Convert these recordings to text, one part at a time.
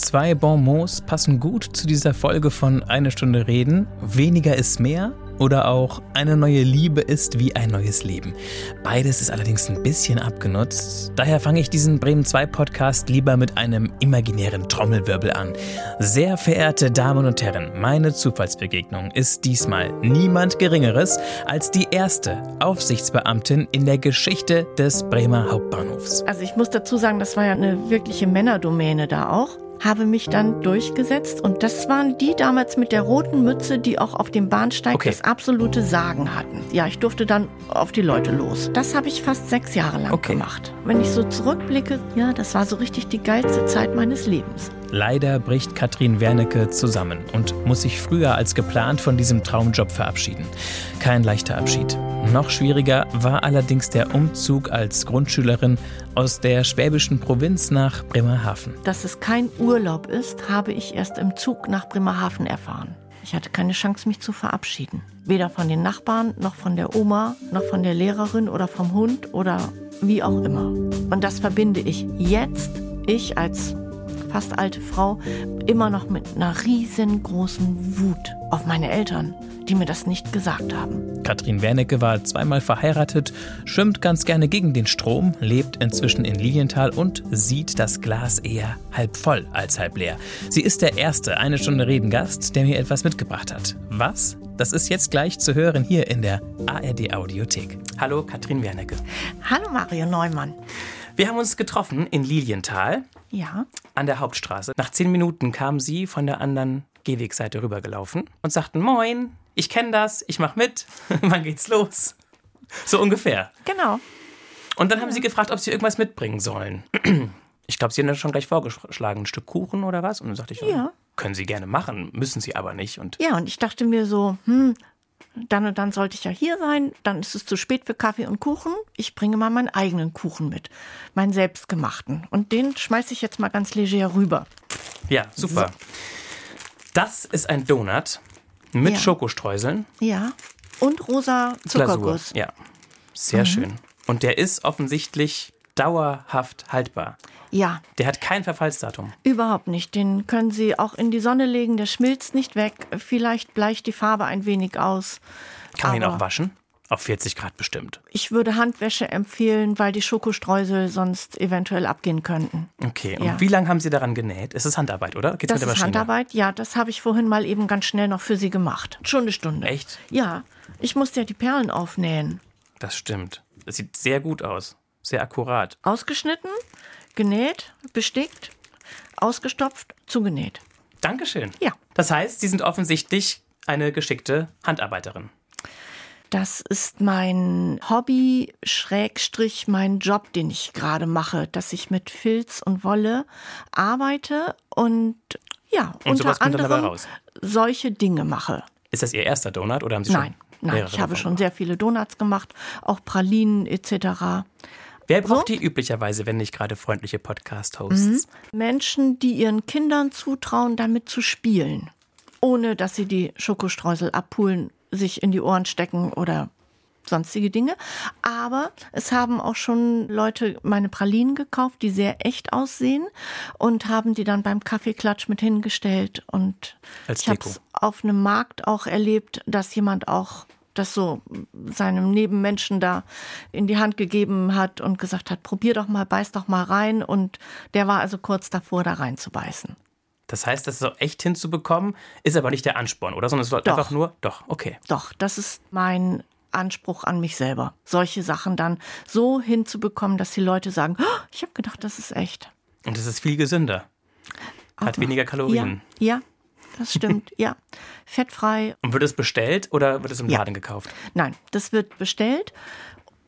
Zwei Bonmots passen gut zu dieser Folge von Eine Stunde Reden. Weniger ist mehr oder auch Eine neue Liebe ist wie ein neues Leben. Beides ist allerdings ein bisschen abgenutzt. Daher fange ich diesen Bremen 2 Podcast lieber mit einem imaginären Trommelwirbel an. Sehr verehrte Damen und Herren, meine Zufallsbegegnung ist diesmal niemand Geringeres als die erste Aufsichtsbeamtin in der Geschichte des Bremer Hauptbahnhofs. Also ich muss dazu sagen, das war ja eine wirkliche Männerdomäne da auch habe mich dann durchgesetzt und das waren die damals mit der roten Mütze, die auch auf dem Bahnsteig okay. das absolute Sagen hatten. Ja, ich durfte dann auf die Leute los. Das habe ich fast sechs Jahre lang okay. gemacht. Wenn ich so zurückblicke, ja, das war so richtig die geilste Zeit meines Lebens. Leider bricht Katrin Wernecke zusammen und muss sich früher als geplant von diesem Traumjob verabschieden. Kein leichter Abschied. Noch schwieriger war allerdings der Umzug als Grundschülerin aus der schwäbischen Provinz nach Bremerhaven. Dass es kein Urlaub ist, habe ich erst im Zug nach Bremerhaven erfahren. Ich hatte keine Chance, mich zu verabschieden. Weder von den Nachbarn, noch von der Oma, noch von der Lehrerin oder vom Hund oder wie auch immer. Und das verbinde ich jetzt, ich als fast alte Frau, immer noch mit einer riesengroßen Wut auf meine Eltern, die mir das nicht gesagt haben. Katrin Wernecke war zweimal verheiratet, schwimmt ganz gerne gegen den Strom, lebt inzwischen in Lilienthal und sieht das Glas eher halb voll als halb leer. Sie ist der erste eine Stunde Redengast, der mir etwas mitgebracht hat. Was? Das ist jetzt gleich zu hören hier in der ARD Audiothek. Hallo Katrin Wernecke. Hallo Mario Neumann. Wir haben uns getroffen in Lilienthal. Ja. An der Hauptstraße. Nach zehn Minuten kamen Sie von der anderen Gehwegseite rübergelaufen und sagten: Moin, ich kenne das, ich mach mit, wann geht's los? So ungefähr. Genau. Und dann haben Sie gefragt, ob Sie irgendwas mitbringen sollen. Ich glaube, Sie haben dann schon gleich vorgeschlagen, ein Stück Kuchen oder was? Und dann sagte ich, ja. können Sie gerne machen, müssen Sie aber nicht. Und ja, und ich dachte mir so, hm, dann und dann sollte ich ja hier sein, dann ist es zu spät für Kaffee und Kuchen. Ich bringe mal meinen eigenen Kuchen mit, meinen selbstgemachten. Und den schmeiße ich jetzt mal ganz leger rüber. Ja, super. So. Das ist ein Donut mit ja. Schokostreuseln. Ja. Und rosa Zuckerguss. Glasur. Ja. Sehr mhm. schön. Und der ist offensichtlich dauerhaft haltbar. Ja. Der hat kein Verfallsdatum. Überhaupt nicht. Den können Sie auch in die Sonne legen, der schmilzt nicht weg. Vielleicht bleicht die Farbe ein wenig aus. Kann man ihn auch waschen? Auf 40 Grad bestimmt. Ich würde Handwäsche empfehlen, weil die Schokostreusel sonst eventuell abgehen könnten. Okay, und ja. wie lange haben Sie daran genäht? Es ist Handarbeit, oder? Geht's das ist Handarbeit, ja. Das habe ich vorhin mal eben ganz schnell noch für Sie gemacht. Schon eine Stunde. Echt? Ja. Ich musste ja die Perlen aufnähen. Das stimmt. Das sieht sehr gut aus. Sehr akkurat. Ausgeschnitten, genäht, bestickt, ausgestopft, zugenäht. Dankeschön. Ja. Das heißt, Sie sind offensichtlich eine geschickte Handarbeiterin. Das ist mein Hobby, Schrägstrich, mein Job, den ich gerade mache, dass ich mit Filz und Wolle arbeite und ja, und unter anderem solche Dinge mache. Ist das Ihr erster Donut oder haben Sie Nein, schon nein, ich habe schon sehr viele Donuts gemacht, auch Pralinen etc. Wer braucht so? die üblicherweise, wenn nicht gerade freundliche Podcast-Hosts? Mhm. Menschen, die ihren Kindern zutrauen, damit zu spielen, ohne dass sie die Schokostreusel abpulen sich in die Ohren stecken oder sonstige Dinge. Aber es haben auch schon Leute meine Pralinen gekauft, die sehr echt aussehen und haben die dann beim Kaffeeklatsch mit hingestellt. Und Als ich habe es auf einem Markt auch erlebt, dass jemand auch das so seinem Nebenmenschen da in die Hand gegeben hat und gesagt hat, probier doch mal, beiß doch mal rein. Und der war also kurz davor, da reinzubeißen. Das heißt, das so echt hinzubekommen, ist aber nicht der Ansporn, oder? Sondern es wird einfach nur, doch, okay. Doch, das ist mein Anspruch an mich selber. Solche Sachen dann so hinzubekommen, dass die Leute sagen, oh, ich habe gedacht, das ist echt. Und es ist viel gesünder. Hat aber, weniger Kalorien. Ja, ja das stimmt, ja. Fettfrei. Und wird es bestellt oder wird es im ja. Laden gekauft? Nein, das wird bestellt.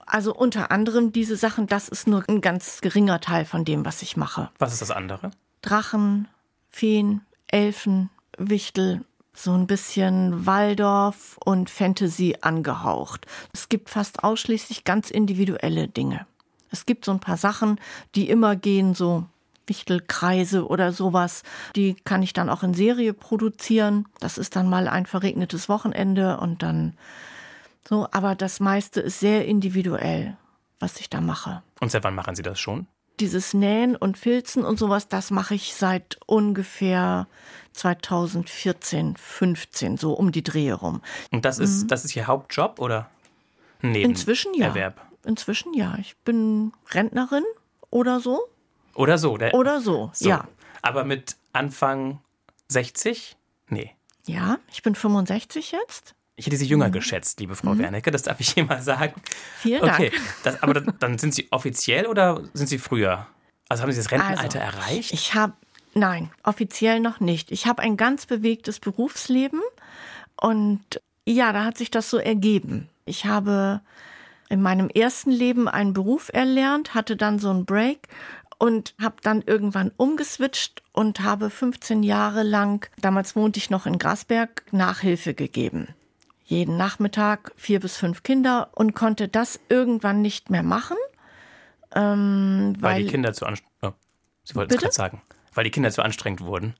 Also unter anderem diese Sachen, das ist nur ein ganz geringer Teil von dem, was ich mache. Was ist das andere? Drachen, Feen, Elfen, Wichtel, so ein bisschen Waldorf und Fantasy angehaucht. Es gibt fast ausschließlich ganz individuelle Dinge. Es gibt so ein paar Sachen, die immer gehen, so Wichtelkreise oder sowas. Die kann ich dann auch in Serie produzieren. Das ist dann mal ein verregnetes Wochenende und dann so. Aber das meiste ist sehr individuell, was ich da mache. Und seit wann machen Sie das schon? dieses Nähen und Filzen und sowas, das mache ich seit ungefähr 2014, 15, so um die Drehe rum. Und das ist, mhm. das ist Ihr Hauptjob oder Neben Inzwischen ja. Erwerb? Inzwischen ja. Ich bin Rentnerin oder so. Oder so. oder so, so, ja. Aber mit Anfang 60? Nee. Ja, ich bin 65 jetzt. Ich hätte Sie jünger mhm. geschätzt, liebe Frau mhm. Wernicke, das darf ich hier mal sagen. Vielen okay. Dank. Das, aber dann sind Sie offiziell oder sind Sie früher? Also haben Sie das Rentenalter also, erreicht? Ich habe, nein, offiziell noch nicht. Ich habe ein ganz bewegtes Berufsleben und ja, da hat sich das so ergeben. Ich habe in meinem ersten Leben einen Beruf erlernt, hatte dann so einen Break und habe dann irgendwann umgeswitcht und habe 15 Jahre lang, damals wohnte ich noch in Grasberg, Nachhilfe gegeben. Jeden Nachmittag vier bis fünf Kinder und konnte das irgendwann nicht mehr machen. Ähm, weil, weil, die Kinder zu anstrengend. Oh, Sie wollten es gerade sagen. Weil die Kinder zu anstrengend wurden.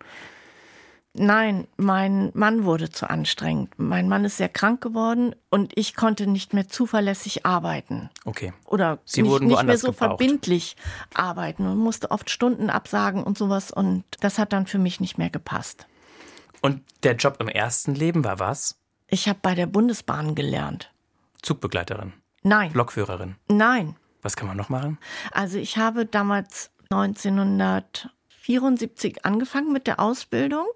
Nein, mein Mann wurde zu anstrengend. Mein Mann ist sehr krank geworden und ich konnte nicht mehr zuverlässig arbeiten. Okay. Oder Sie nicht, wurden nicht mehr so gebraucht. verbindlich arbeiten und musste oft Stunden absagen und sowas und das hat dann für mich nicht mehr gepasst. Und der Job im ersten Leben war was? Ich habe bei der Bundesbahn gelernt. Zugbegleiterin? Nein. Lokführerin? Nein. Was kann man noch machen? Also ich habe damals 1900 1974 angefangen mit der Ausbildung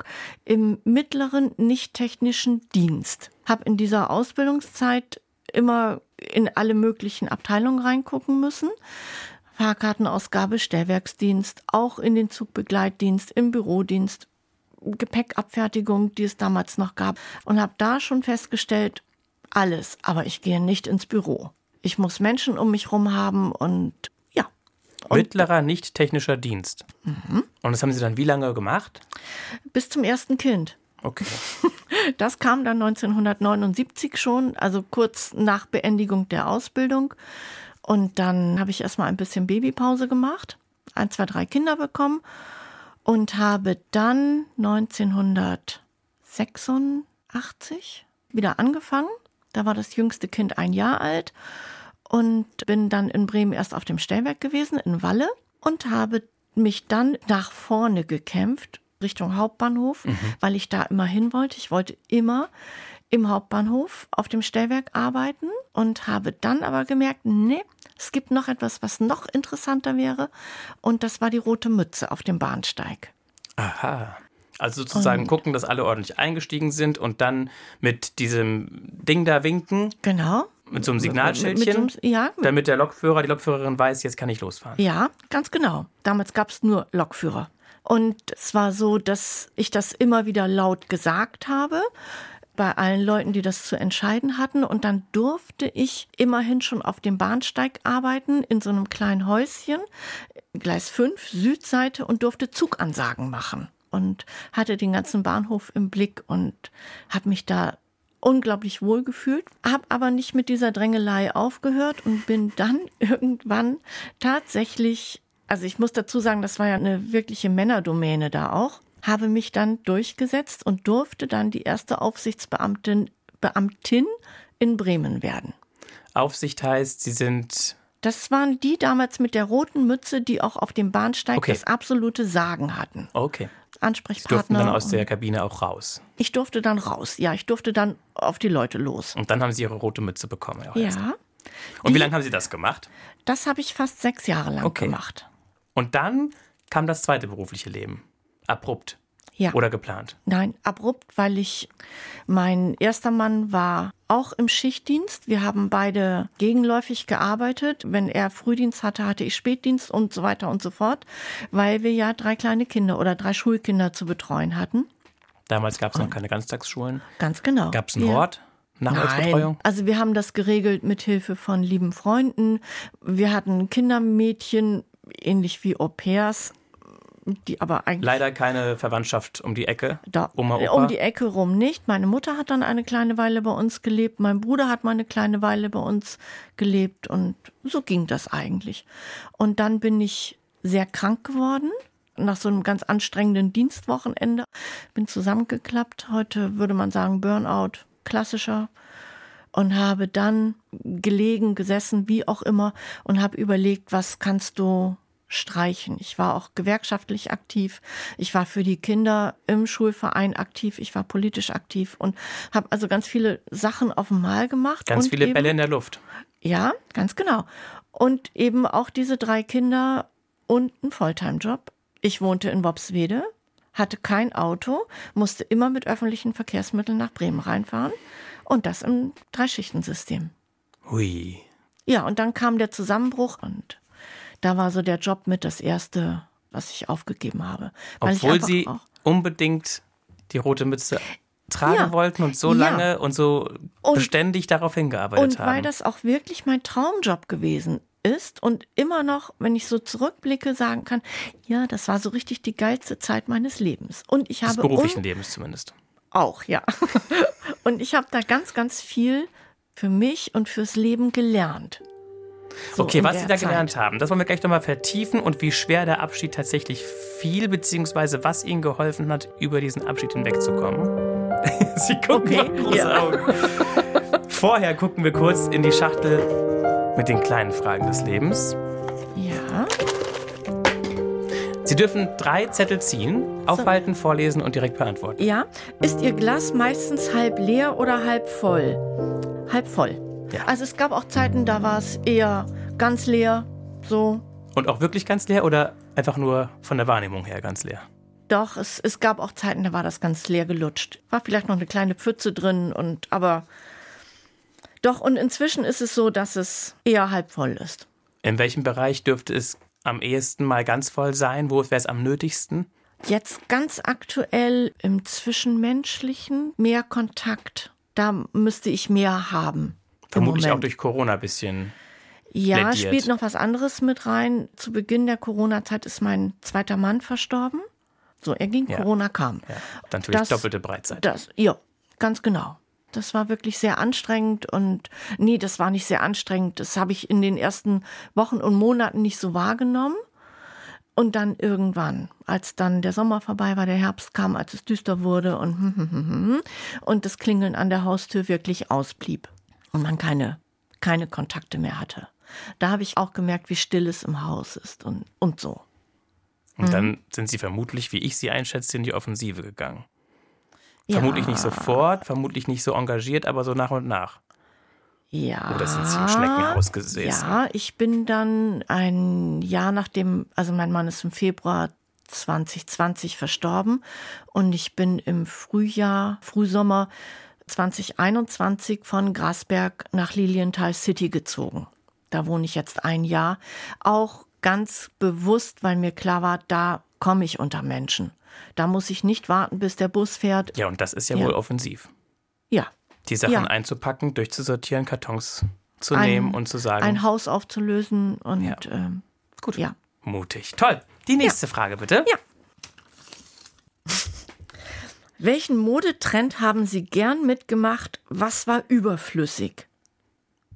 im mittleren nicht-technischen Dienst. Habe in dieser Ausbildungszeit immer in alle möglichen Abteilungen reingucken müssen. Fahrkartenausgabe, Stellwerksdienst, auch in den Zugbegleitdienst, im Bürodienst, Gepäckabfertigung, die es damals noch gab. Und habe da schon festgestellt, alles, aber ich gehe nicht ins Büro. Ich muss Menschen um mich herum haben und Mittlerer nicht technischer Dienst. Mhm. Und das haben Sie dann wie lange gemacht? Bis zum ersten Kind. Okay. Das kam dann 1979 schon, also kurz nach Beendigung der Ausbildung. Und dann habe ich erstmal ein bisschen Babypause gemacht, ein, zwei, drei Kinder bekommen und habe dann 1986 wieder angefangen. Da war das jüngste Kind ein Jahr alt und bin dann in Bremen erst auf dem Stellwerk gewesen, in Walle, und habe mich dann nach vorne gekämpft, Richtung Hauptbahnhof, mhm. weil ich da immer hin wollte. Ich wollte immer im Hauptbahnhof auf dem Stellwerk arbeiten und habe dann aber gemerkt, nee, es gibt noch etwas, was noch interessanter wäre. Und das war die rote Mütze auf dem Bahnsteig. Aha. Also sozusagen und gucken, dass alle ordentlich eingestiegen sind und dann mit diesem Ding da winken. Genau. Mit so einem Signalschildchen, mit, mit so ja. damit der Lokführer, die Lokführerin weiß, jetzt kann ich losfahren. Ja, ganz genau. Damals gab es nur Lokführer. Und es war so, dass ich das immer wieder laut gesagt habe bei allen Leuten, die das zu entscheiden hatten. Und dann durfte ich immerhin schon auf dem Bahnsteig arbeiten, in so einem kleinen Häuschen, Gleis 5, Südseite, und durfte Zugansagen machen. Und hatte den ganzen Bahnhof im Blick und habe mich da unglaublich wohl gefühlt, habe aber nicht mit dieser Drängelei aufgehört und bin dann irgendwann tatsächlich, also ich muss dazu sagen, das war ja eine wirkliche Männerdomäne da auch, habe mich dann durchgesetzt und durfte dann die erste Aufsichtsbeamtin Beamtin in Bremen werden. Aufsicht heißt, Sie sind das waren die damals mit der roten Mütze, die auch auf dem Bahnsteig okay. das absolute Sagen hatten. Okay. Ansprechpartner. Sie durften dann aus der Kabine auch raus. Ich durfte dann raus, ja. Ich durfte dann auf die Leute los. Und dann haben Sie Ihre rote Mütze bekommen. ja. Erst. Und die, wie lange haben Sie das gemacht? Das habe ich fast sechs Jahre lang okay. gemacht. Und dann kam das zweite berufliche Leben. Abrupt. Ja. Oder geplant? Nein, abrupt, weil ich, mein erster Mann war auch im Schichtdienst. Wir haben beide gegenläufig gearbeitet. Wenn er Frühdienst hatte, hatte ich Spätdienst und so weiter und so fort, weil wir ja drei kleine Kinder oder drei Schulkinder zu betreuen hatten. Damals gab es noch keine Ganztagsschulen. Ganz genau. Gab es einen ja. Ort? Nachwuchsbetreuung? Also wir haben das geregelt mit Hilfe von lieben Freunden. Wir hatten Kindermädchen, ähnlich wie Au pairs, die aber eigentlich. Leider keine Verwandtschaft um die Ecke. Da, Oma, Opa. Um die Ecke rum nicht. Meine Mutter hat dann eine kleine Weile bei uns gelebt. Mein Bruder hat mal eine kleine Weile bei uns gelebt. Und so ging das eigentlich. Und dann bin ich sehr krank geworden. Nach so einem ganz anstrengenden Dienstwochenende. Bin zusammengeklappt. Heute würde man sagen Burnout. Klassischer und habe dann gelegen, gesessen, wie auch immer und habe überlegt, was kannst du streichen. Ich war auch gewerkschaftlich aktiv. Ich war für die Kinder im Schulverein aktiv. Ich war politisch aktiv und habe also ganz viele Sachen auf einmal gemacht. Ganz viele eben, Bälle in der Luft. Ja, ganz genau. Und eben auch diese drei Kinder und einen Volltime-Job. Ich wohnte in Wopswede, hatte kein Auto, musste immer mit öffentlichen Verkehrsmitteln nach Bremen reinfahren und das im Dreischichtensystem. Hui. Ja, und dann kam der Zusammenbruch und da war so der Job mit das erste, was ich aufgegeben habe. Obwohl Sie unbedingt die rote Mütze tragen ja, wollten und so lange ja. und so und, beständig darauf hingearbeitet und haben. Und weil das auch wirklich mein Traumjob gewesen ist und immer noch, wenn ich so zurückblicke, sagen kann, ja, das war so richtig die geilste Zeit meines Lebens. Und ich habe Des beruflichen Lebens zumindest. Auch, ja. und ich habe da ganz, ganz viel für mich und fürs Leben gelernt. So okay, was Sie da Zeit. gelernt haben, das wollen wir gleich nochmal vertiefen und wie schwer der Abschied tatsächlich fiel, beziehungsweise was Ihnen geholfen hat, über diesen Abschied hinwegzukommen. Sie gucken okay, große ja. Augen. Vorher gucken wir kurz in die Schachtel mit den kleinen Fragen des Lebens. Ja. Sie dürfen drei Zettel ziehen, aufhalten, so. vorlesen und direkt beantworten. Ja. Ist Ihr Glas meistens halb leer oder halb voll? Halb voll. Ja. Also es gab auch Zeiten, da war es eher ganz leer, so. Und auch wirklich ganz leer oder einfach nur von der Wahrnehmung her ganz leer? Doch, es, es gab auch Zeiten, da war das ganz leer gelutscht. War vielleicht noch eine kleine Pfütze drin und aber doch, und inzwischen ist es so, dass es eher halb voll ist. In welchem Bereich dürfte es am ehesten mal ganz voll sein? Wo wäre es am nötigsten? Jetzt ganz aktuell im Zwischenmenschlichen mehr Kontakt. Da müsste ich mehr haben. Vermutlich auch durch Corona ein bisschen. Ja, plädiert. spielt noch was anderes mit rein. Zu Beginn der Corona-Zeit ist mein zweiter Mann verstorben. So, er ging, ja. Corona kam. Ja. Dann natürlich das, doppelte Breitseite. Das, ja, ganz genau. Das war wirklich sehr anstrengend und nee, das war nicht sehr anstrengend. Das habe ich in den ersten Wochen und Monaten nicht so wahrgenommen. Und dann irgendwann, als dann der Sommer vorbei war, der Herbst kam, als es düster wurde und und das Klingeln an der Haustür wirklich ausblieb und man keine, keine Kontakte mehr hatte. Da habe ich auch gemerkt, wie still es im Haus ist und, und so. Und mhm. dann sind Sie vermutlich, wie ich Sie einschätze, in die Offensive gegangen. Ja. Vermutlich nicht sofort, vermutlich nicht so engagiert, aber so nach und nach. Ja. Oder sind Sie im Schneckenhaus gesessen? Ja, ich bin dann ein Jahr nachdem, also mein Mann ist im Februar 2020 verstorben und ich bin im Frühjahr, Frühsommer 2021 von Grasberg nach Lilienthal City gezogen. Da wohne ich jetzt ein Jahr. Auch ganz bewusst, weil mir klar war, da komme ich unter Menschen. Da muss ich nicht warten, bis der Bus fährt. Ja, und das ist ja, ja. wohl offensiv. Ja. Die Sachen ja. einzupacken, durchzusortieren, Kartons zu ein, nehmen und zu sagen. Ein Haus aufzulösen und ja. Ähm, gut. Ja. Mutig. Toll. Die nächste Frage bitte. Ja. Welchen Modetrend haben Sie gern mitgemacht? Was war überflüssig?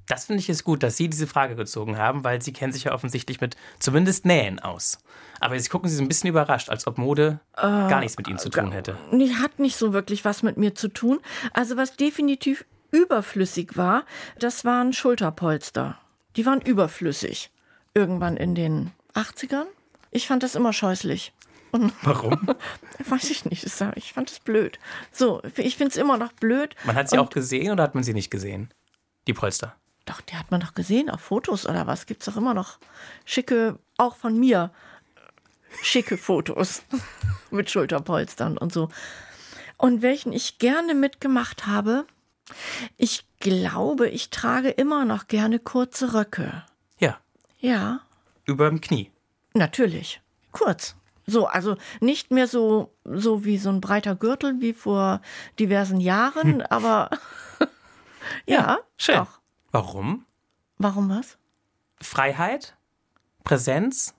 Das finde ich es gut, dass Sie diese Frage gezogen haben, weil Sie kennen sich ja offensichtlich mit zumindest Nähen aus. Aber jetzt gucken Sie so ein bisschen überrascht, als ob Mode äh, gar nichts mit Ihnen zu tun hätte. Nee, hat nicht so wirklich was mit mir zu tun. Also was definitiv überflüssig war, das waren Schulterpolster. Die waren überflüssig. Irgendwann in den 80ern. Ich fand das immer scheußlich. Und Warum? Weiß ich nicht. Ich fand es blöd. So, ich finde es immer noch blöd. Man hat sie Und auch gesehen oder hat man sie nicht gesehen? Die Polster. Doch, die hat man doch gesehen auf Fotos oder was? Gibt es doch immer noch schicke, auch von mir, schicke Fotos mit Schulterpolstern und so. Und welchen ich gerne mitgemacht habe, ich glaube, ich trage immer noch gerne kurze Röcke. Ja. Ja. Über dem Knie. Natürlich. Kurz. So, also nicht mehr so, so wie so ein breiter Gürtel wie vor diversen Jahren, hm. aber ja, ja, schön. Doch. Warum? Warum was? Freiheit? Präsenz?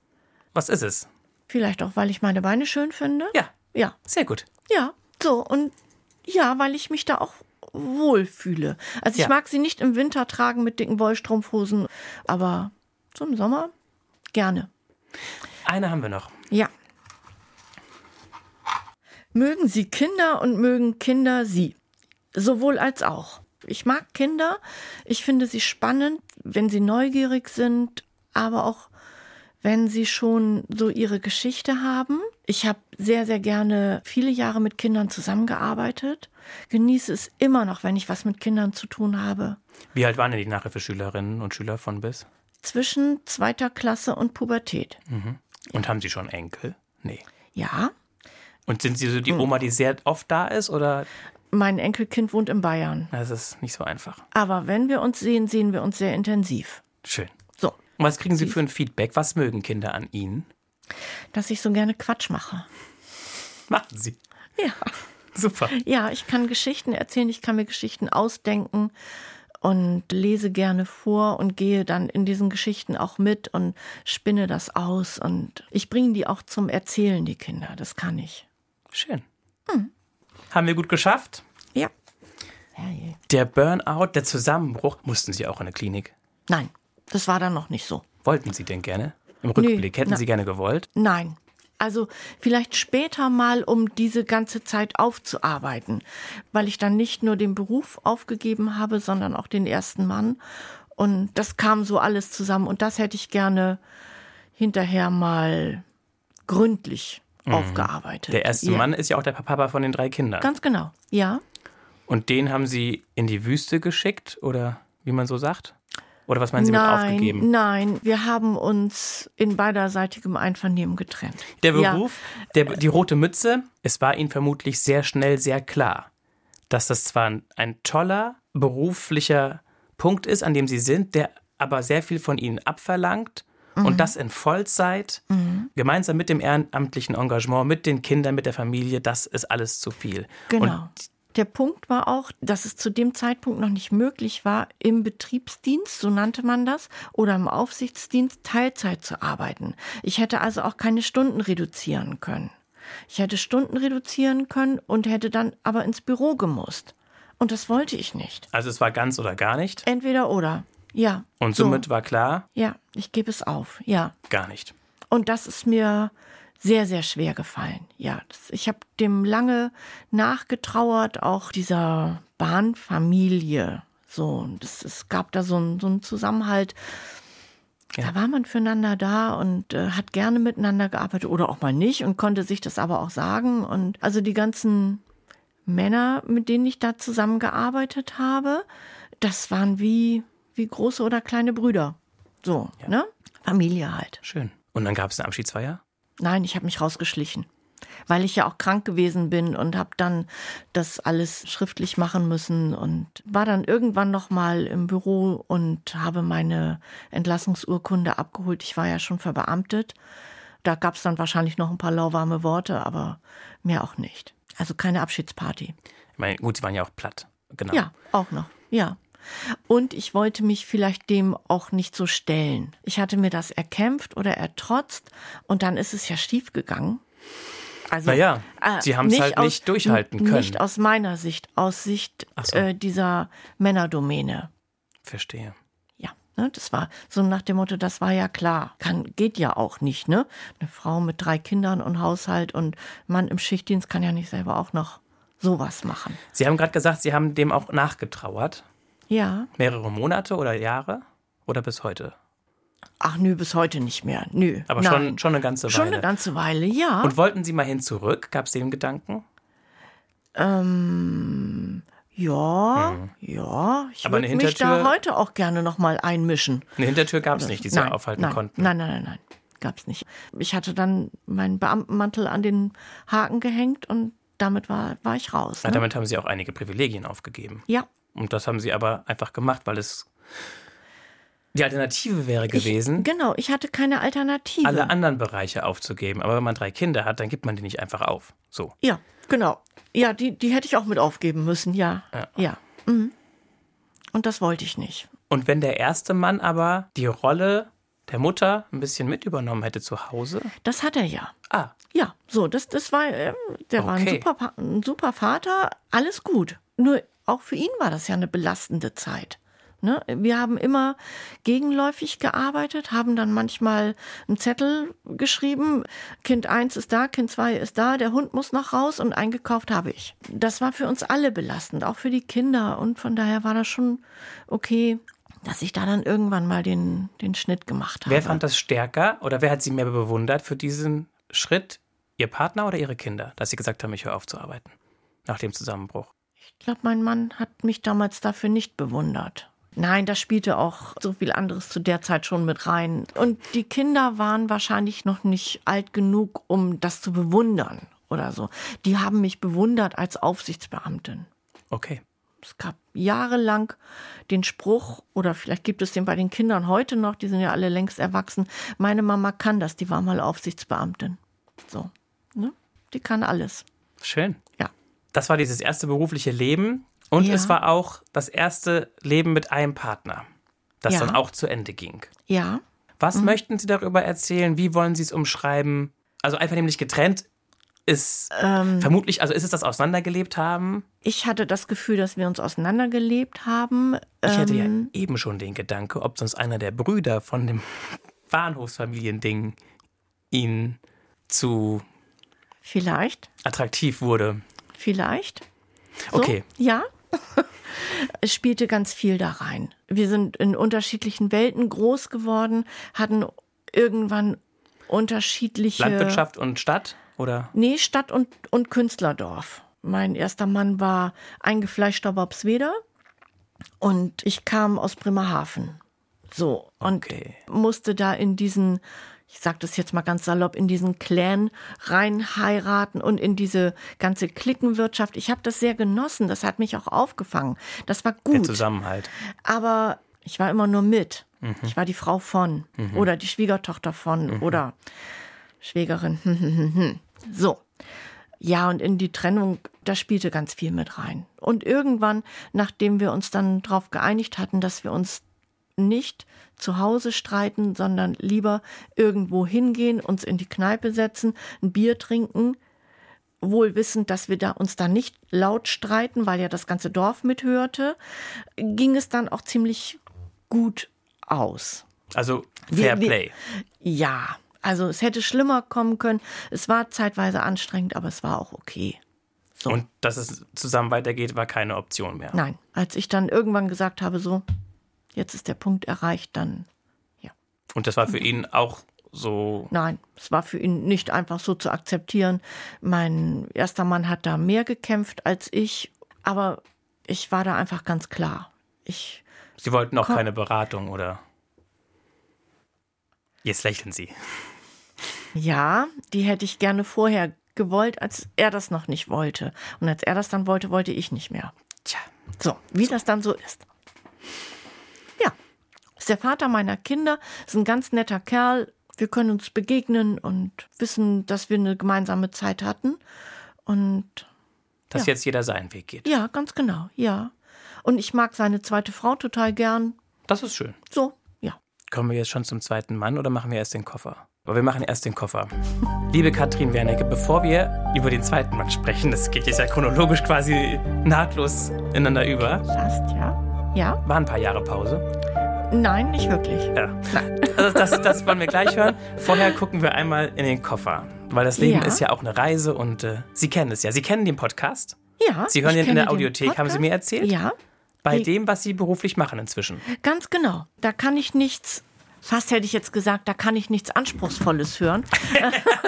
Was ist es? Vielleicht auch, weil ich meine Beine schön finde. Ja. Ja. Sehr gut. Ja, so und ja, weil ich mich da auch wohlfühle. Also ich ja. mag sie nicht im Winter tragen mit dicken Wollstrumpfhosen, aber so im Sommer gerne. Eine haben wir noch. Ja. Mögen Sie Kinder und mögen Kinder Sie. Sowohl als auch. Ich mag Kinder. Ich finde sie spannend, wenn sie neugierig sind, aber auch wenn sie schon so ihre Geschichte haben. Ich habe sehr, sehr gerne viele Jahre mit Kindern zusammengearbeitet. Genieße es immer noch, wenn ich was mit Kindern zu tun habe. Wie alt waren denn die Nachhilfeschülerinnen und Schüler von bis? Zwischen zweiter Klasse und Pubertät. Mhm. Und haben Sie schon Enkel? Nee. Ja. Und sind Sie so die Oma, die sehr oft da ist, oder? Mein Enkelkind wohnt in Bayern. Das ist nicht so einfach. Aber wenn wir uns sehen, sehen wir uns sehr intensiv. Schön. So, Und was kriegen Sie für ein Feedback? Was mögen Kinder an Ihnen? dass ich so gerne Quatsch mache. Machen Sie. Ja. Super. Ja, ich kann Geschichten erzählen, ich kann mir Geschichten ausdenken und lese gerne vor und gehe dann in diesen Geschichten auch mit und spinne das aus und ich bringe die auch zum Erzählen, die Kinder. Das kann ich. Schön. Haben wir gut geschafft? Ja. Der Burnout, der Zusammenbruch, mussten Sie auch in eine Klinik? Nein, das war dann noch nicht so. Wollten Sie denn gerne? Im Rückblick hätten na- Sie gerne gewollt? Nein. Also vielleicht später mal, um diese ganze Zeit aufzuarbeiten, weil ich dann nicht nur den Beruf aufgegeben habe, sondern auch den ersten Mann. Und das kam so alles zusammen. Und das hätte ich gerne hinterher mal gründlich aufgearbeitet. Mhm. Der erste ja. Mann ist ja auch der Papa von den drei Kindern. Ganz genau. Ja. Und den haben Sie in die Wüste geschickt oder wie man so sagt? Oder was meinen Sie mit nein, aufgegeben? nein, wir haben uns in beiderseitigem Einvernehmen getrennt. Der Ja. Beruf, der, die rote Mütze, es war Ihnen vermutlich sehr schnell sehr klar, dass das zwar ein, ein toller beruflicher Punkt ist, an dem Sie sind, der aber sehr viel von Ihnen abverlangt Mhm. und das in Vollzeit, gemeinsam mit dem ehrenamtlichen Engagement, mit den Kindern, mit der Familie, das ist alles zu viel. Genau. Und der Punkt war auch, dass es zu dem Zeitpunkt noch nicht möglich war, im Betriebsdienst, so nannte man das, oder im Aufsichtsdienst Teilzeit zu arbeiten. Ich hätte also auch keine Stunden reduzieren können. Ich hätte Stunden reduzieren können und hätte dann aber ins Büro gemusst. Und das wollte ich nicht. also es war ganz oder gar nicht. Entweder oder. Ja. Und so. somit war klar, Ja, ich gebe es auf. Ja. gar nicht. Und das ist mir sehr, sehr schwer gefallen. Ja, das, ich habe dem lange nachgetrauert, auch dieser Bahnfamilie. So, und das, es gab da so einen so einen Zusammenhalt. Ja. Da war man füreinander da und äh, hat gerne miteinander gearbeitet oder auch mal nicht und konnte sich das aber auch sagen. Und also die ganzen Männer, mit denen ich da zusammengearbeitet habe, das waren wie, wie große oder kleine Brüder. So, ne? Familie halt. Schön. Und dann gab es eine Abschiedsfeier? Nein, ich habe mich rausgeschlichen, weil ich ja auch krank gewesen bin und habe dann das alles schriftlich machen müssen und war dann irgendwann noch mal im Büro und habe meine Entlassungsurkunde abgeholt. Ich war ja schon verbeamtet. Da gab es dann wahrscheinlich noch ein paar lauwarme Worte, aber mehr auch nicht. Also keine Abschiedsparty. Ich meine, gut, Sie waren ja auch platt. Genau. Ja, auch noch. Ja. Und ich wollte mich vielleicht dem auch nicht so stellen. Ich hatte mir das erkämpft oder ertrotzt und dann ist es ja schief gegangen. Also, Naja, Sie haben's halt aus- nicht durchhalten können. Nicht aus meiner Sicht, aus Sicht so. äh, dieser Männerdomäne. Verstehe. Ja, ne, das war so nach dem Motto, das war ja klar. Kann, geht ja auch nicht, ne? Eine Frau mit drei Kindern und Haushalt und Mann im Schichtdienst kann ja nicht selber auch noch sowas machen. Sie haben gerade gesagt, Sie haben dem auch nachgetrauert. Ja. Mehrere Monate oder Jahre? Oder bis heute? Ach nö, bis heute nicht mehr. Nö. Aber nein. schon, schon eine ganze Weile. Schon eine ganze Weile, ja. Und wollten Sie mal hin zurück? Gab es den Gedanken? ähm, ja, ja. Ich würde mich da heute auch gerne noch mal einmischen. Eine Hintertür gab es nicht, die Sie nein, aufhalten nein, konnten. Nein, nein, nein, nein. Gab's nicht. Ich hatte dann meinen Beamtenmantel an den Haken gehängt und damit war, war ich raus. Ja, Ne? damit haben Sie auch einige Privilegien aufgegeben. Ja, Und das haben Sie aber einfach gemacht, weil es die Alternative wäre gewesen, genau. Ich hatte keine Alternative. alle anderen Bereiche aufzugeben. Aber wenn man drei Kinder hat, dann gibt man die nicht einfach auf. So. Ja, genau. Ja, die, die hätte ich auch mit aufgeben müssen, ja. Ja. Ja. Mhm. Und das wollte ich nicht. Und wenn der erste Mann aber die Rolle der Mutter ein bisschen mit übernommen hätte zu Hause? Das hat er ja. Ah, Ja, so, das, das war, äh, der war ein Okay. super, ein super Vater, alles gut. Nur auch für ihn war das ja eine belastende Zeit. Ne? Wir haben immer gegenläufig gearbeitet, haben dann manchmal einen Zettel geschrieben, Kind 1 ist da, Kind 2 ist da, der Hund muss noch raus und eingekauft habe ich. Das war für uns alle belastend, auch für die Kinder und von daher war das schon okay, dass ich da dann irgendwann mal den, den Schnitt gemacht habe. Wer fand das stärker oder wer hat sie mehr bewundert für diesen Schritt? Ihr Partner oder ihre Kinder, dass sie gesagt haben, ich höre auf zu arbeiten nach dem Zusammenbruch? Ich glaube, mein Mann hat mich damals dafür nicht bewundert. Nein, da spielte auch so viel anderes zu der Zeit schon mit rein. Und die Kinder waren wahrscheinlich noch nicht alt genug, um das zu bewundern oder so. Die haben mich bewundert als Aufsichtsbeamtin. Okay. Es gab jahrelang den Spruch, oder vielleicht gibt es den bei den Kindern heute noch, die sind ja alle längst erwachsen, meine Mama kann das, die war mal Aufsichtsbeamtin. So, ne? Die kann alles. Schön. Ja. Das war dieses erste berufliche Leben und Ja. es war auch das erste Leben mit einem Partner, das Ja. dann auch zu Ende ging. Ja, Was Mhm. möchten Sie darüber erzählen? Wie wollen Sie es umschreiben? Also einfach nämlich getrennt ist Ähm. vermutlich, also ist es das Auseinandergelebt haben? ich hatte das Gefühl, dass wir uns auseinandergelebt haben. Ich hatte ja Ähm, eben schon den Gedanke, ob sonst einer der Brüder von dem Bahnhofsfamiliending Ihnen zu Vielleicht, attraktiv wurde. Vielleicht. So, Okay. Ja. Es spielte ganz viel da rein. Wir sind in unterschiedlichen Welten groß geworden, hatten irgendwann unterschiedliche. Landwirtschaft und Stadt oder? Nee, Stadt und, und Künstlerdorf. Mein erster Mann war eingefleischter Worpsweder und ich kam aus Bremerhaven. So, und Okay. musste da in diesen, ich sag das jetzt mal ganz salopp, in diesen Clan rein heiraten und in diese ganze Cliquenwirtschaft. Ich habe das sehr genossen, das hat mich auch aufgefangen. Das war Der gut. Zusammenhalt. Aber ich war immer nur mit. Ich war die Frau von oder die Schwiegertochter von oder Schwägerin. so. Ja, und in die Trennung, da spielte ganz viel mit rein. Und irgendwann, nachdem wir uns dann darauf geeinigt hatten, dass wir uns nicht zu Hause streiten, sondern lieber irgendwo hingehen, uns in die Kneipe setzen, ein Bier trinken, wohl wissend, dass wir da uns da nicht laut streiten, weil ja das ganze Dorf mithörte, ging es dann auch ziemlich gut aus. Also Wir- Fair wir- Play. Ja, also es hätte schlimmer kommen können. Es war zeitweise anstrengend, aber es war auch okay. So. Und dass es zusammen weitergeht, war keine Option mehr. Nein, als ich dann irgendwann gesagt habe, so, jetzt ist der Punkt erreicht, dann Und das war für ihn auch so. Nein, es war für ihn nicht einfach so zu akzeptieren. Mein erster Mann hat da mehr gekämpft als ich, aber ich war da einfach ganz klar. Ich, Sie wollten auch keine Beratung oder. Jetzt lächeln Sie. ja, die hätte ich gerne vorher gewollt, als er das noch nicht wollte. Und als er das dann wollte, wollte ich nicht mehr. Tja. So, wie das dann so ist. Ja, ist der Vater meiner Kinder, ist ein ganz netter Kerl. Wir können uns begegnen und wissen, dass wir eine gemeinsame Zeit hatten. Und Dass jetzt jeder seinen Weg geht. Ja, ganz genau, ja. Und ich mag seine zweite Frau total gern. Das ist schön. So, ja. Kommen wir jetzt schon zum zweiten Mann oder machen wir erst den Koffer? Aber wir machen erst den Koffer. Liebe Katrin Wernicke, bevor wir über den zweiten Mann sprechen, das geht jetzt ja chronologisch quasi nahtlos ineinander über, Fast, ja. Ja? war ein paar Jahre Pause. Nein, nicht wirklich. Ja. Also das, das wollen wir gleich hören. Vorher gucken wir einmal in den Koffer. Weil das Leben Ja. ist ja auch eine Reise und äh, Sie kennen es ja. Sie kennen den Podcast. Ja. Sie hören ich ihn in der Audiothek, haben Sie mir erzählt? Ja, Bei Wie- dem, was Sie beruflich machen inzwischen. ganz genau. Da kann ich nichts, fast hätte ich jetzt gesagt, da kann ich nichts Anspruchsvolles hören.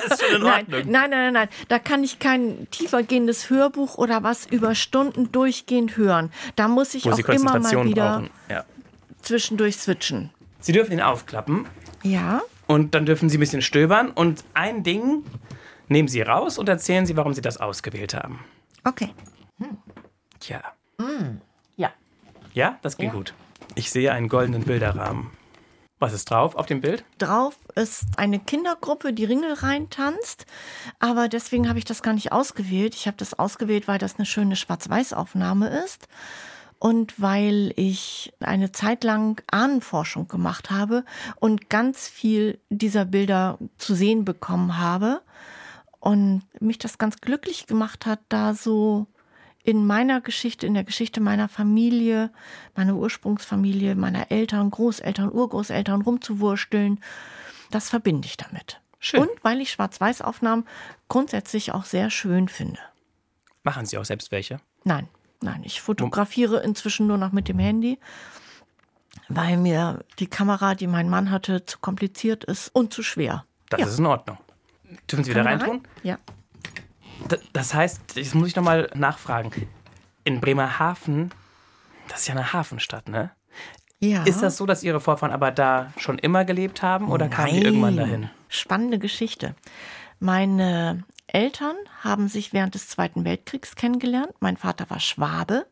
Das ist schon in Nein, nein, nein, nein, nein. Da kann ich kein tiefergehendes Hörbuch oder was über Stunden durchgehend hören. Da muss ich Wo auch immer mal Konzentration wieder brauchen. Ja. Zwischendurch switchen. Sie dürfen ihn aufklappen Ja, und dann dürfen Sie ein bisschen stöbern. Und ein Ding nehmen Sie raus und erzählen Sie, warum Sie das ausgewählt haben. okay. Tja. Ja. Ja, das ging Ja. gut. Ich sehe einen goldenen Bilderrahmen. Was ist drauf auf dem Bild? drauf ist eine Kindergruppe, die Ringelreihen tanzt. Aber deswegen habe ich das gar nicht ausgewählt. Ich habe das ausgewählt, weil das eine schöne Schwarz-Weiß-Aufnahme ist. Und weil ich eine Zeit lang Ahnenforschung gemacht habe und ganz viel dieser Bilder zu sehen bekommen habe. Und mich das ganz glücklich gemacht hat, da so in meiner Geschichte, in der Geschichte meiner Familie, meiner Ursprungsfamilie, meiner Eltern, Großeltern, Urgroßeltern rumzuwursteln. Das verbinde ich damit. Schön. Und weil ich Schwarz-Weiß-Aufnahmen grundsätzlich auch sehr schön finde. Machen Sie auch selbst welche? Nein, nein, ich fotografiere inzwischen nur noch mit dem Handy. weil mir die Kamera, die mein Mann hatte, zu kompliziert ist und zu schwer. Das Ja. ist in Ordnung. Dürfen Sie wieder reintun? rein? Ja. Das heißt, jetzt muss ich nochmal nachfragen. In Bremerhaven, das ist ja eine Hafenstadt, ne? ja. Ist das so, dass Ihre Vorfahren aber da schon immer gelebt haben oder kamen die Nein. irgendwann dahin? Spannende Geschichte. Meine Eltern haben sich während des Zweiten Weltkriegs kennengelernt. Mein Vater war Schwabe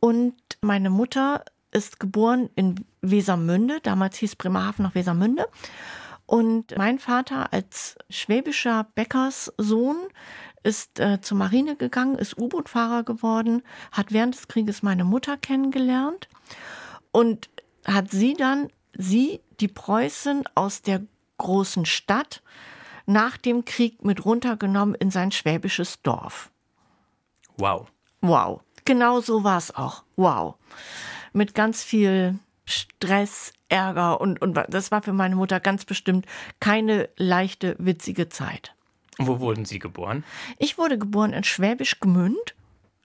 und meine Mutter ist geboren in Wesermünde. Damals hieß Bremerhaven noch Wesermünde. Und mein Vater als schwäbischer Bäckerssohn ist äh, zur Marine gegangen, ist U-Boot-Fahrer geworden, hat während des Krieges meine Mutter kennengelernt und hat sie dann, sie, die Preußin aus der großen Stadt, nach dem Krieg mit runtergenommen in sein schwäbisches Dorf. Wow. Wow. Genau so war es auch. Wow. Mit ganz viel Stress, Ärger und, und das war für meine Mutter ganz bestimmt keine leichte, witzige Zeit. Und wo wurden Sie geboren? Ich wurde geboren in Schwäbisch Gmünd,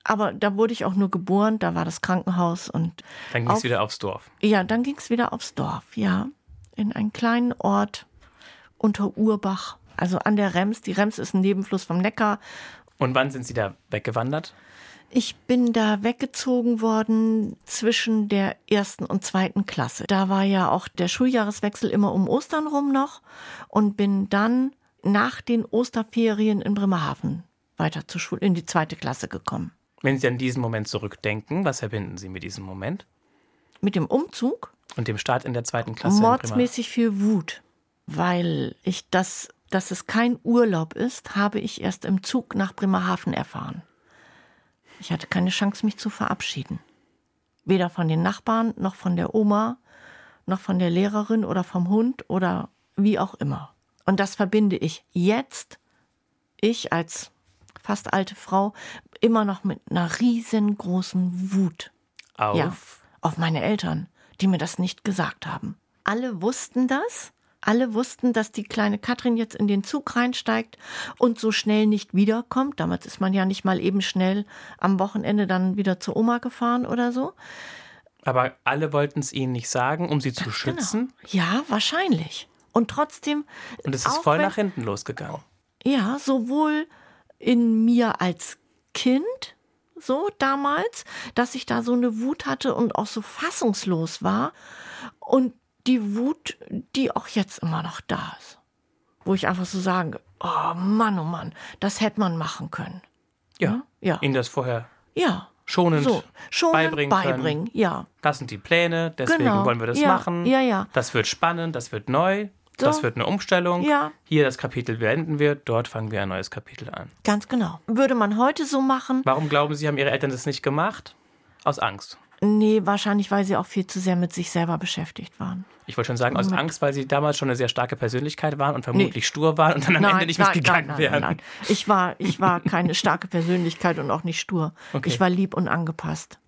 aber da wurde ich auch nur geboren, da war das Krankenhaus und Dann ging es wieder aufs Dorf. ja, dann ging es wieder aufs Dorf, ja. In einen kleinen Ort unter Urbach, also an der Rems. Die Rems ist ein Nebenfluss vom Neckar. Und wann sind Sie da weggewandert? Ich bin da weggezogen worden zwischen der ersten und zweiten Klasse. Da war ja auch der Schuljahreswechsel immer um Ostern rum noch und bin dann nach den Osterferien in Bremerhaven weiter zur Schule, in die zweite Klasse gekommen. Wenn Sie an diesen Moment zurückdenken, was verbinden Sie mit diesem Moment? Mit dem Umzug Und dem Start in der zweiten Klasse mordsmäßig viel Wut, weil ich das, dass es kein Urlaub ist, habe ich erst im Zug nach Bremerhaven erfahren. Ich hatte keine Chance, mich zu verabschieden. Weder von den Nachbarn, noch von der Oma, noch von der Lehrerin oder vom Hund oder wie auch immer. Und das verbinde ich jetzt, ich als fast alte Frau, immer noch mit einer riesengroßen Wut. Auf. Ja, auf meine Eltern, die mir das nicht gesagt haben. Alle wussten das. Alle wussten, dass die kleine Katrin jetzt in den Zug reinsteigt und so schnell nicht wiederkommt. Damals ist man ja nicht mal eben schnell am Wochenende dann wieder zur Oma gefahren oder so. Aber alle wollten es Ihnen nicht sagen, um Sie zu schützen. Genau. Ja, wahrscheinlich. Und trotzdem. Und es ist voll wenn- nach hinten losgegangen. Ja, sowohl in mir als Kind, so damals, dass ich da so eine Wut hatte und auch so fassungslos war. Und die Wut, die auch jetzt immer noch da ist. Wo ich einfach so sage, oh Mann, oh Mann, das hätte man machen können. Ja. Ja. Ihnen das vorher Ja. schonend So, schon beibringen, beibringen, können. ja. Das sind die Pläne, deswegen Genau. wollen wir das Ja, machen. ja, ja. Das wird spannend, das wird neu, So. das wird eine Umstellung. Ja. Hier das Kapitel beenden wir, dort fangen wir ein neues Kapitel an. Ganz genau. Würde man heute so machen? Warum glauben Sie, haben Ihre Eltern das nicht gemacht? Aus Angst. Nee, wahrscheinlich, weil sie auch viel zu sehr mit sich selber beschäftigt waren. Ich wollte schon sagen, aus Angst, weil Sie damals schon eine sehr starke Persönlichkeit waren und vermutlich stur waren und dann am Ende nicht mitgegangen nein, wären. Nein, nein. Ich war, ich war keine starke Persönlichkeit und auch nicht stur. Okay. Mhm. Ich war lieb und angepasst.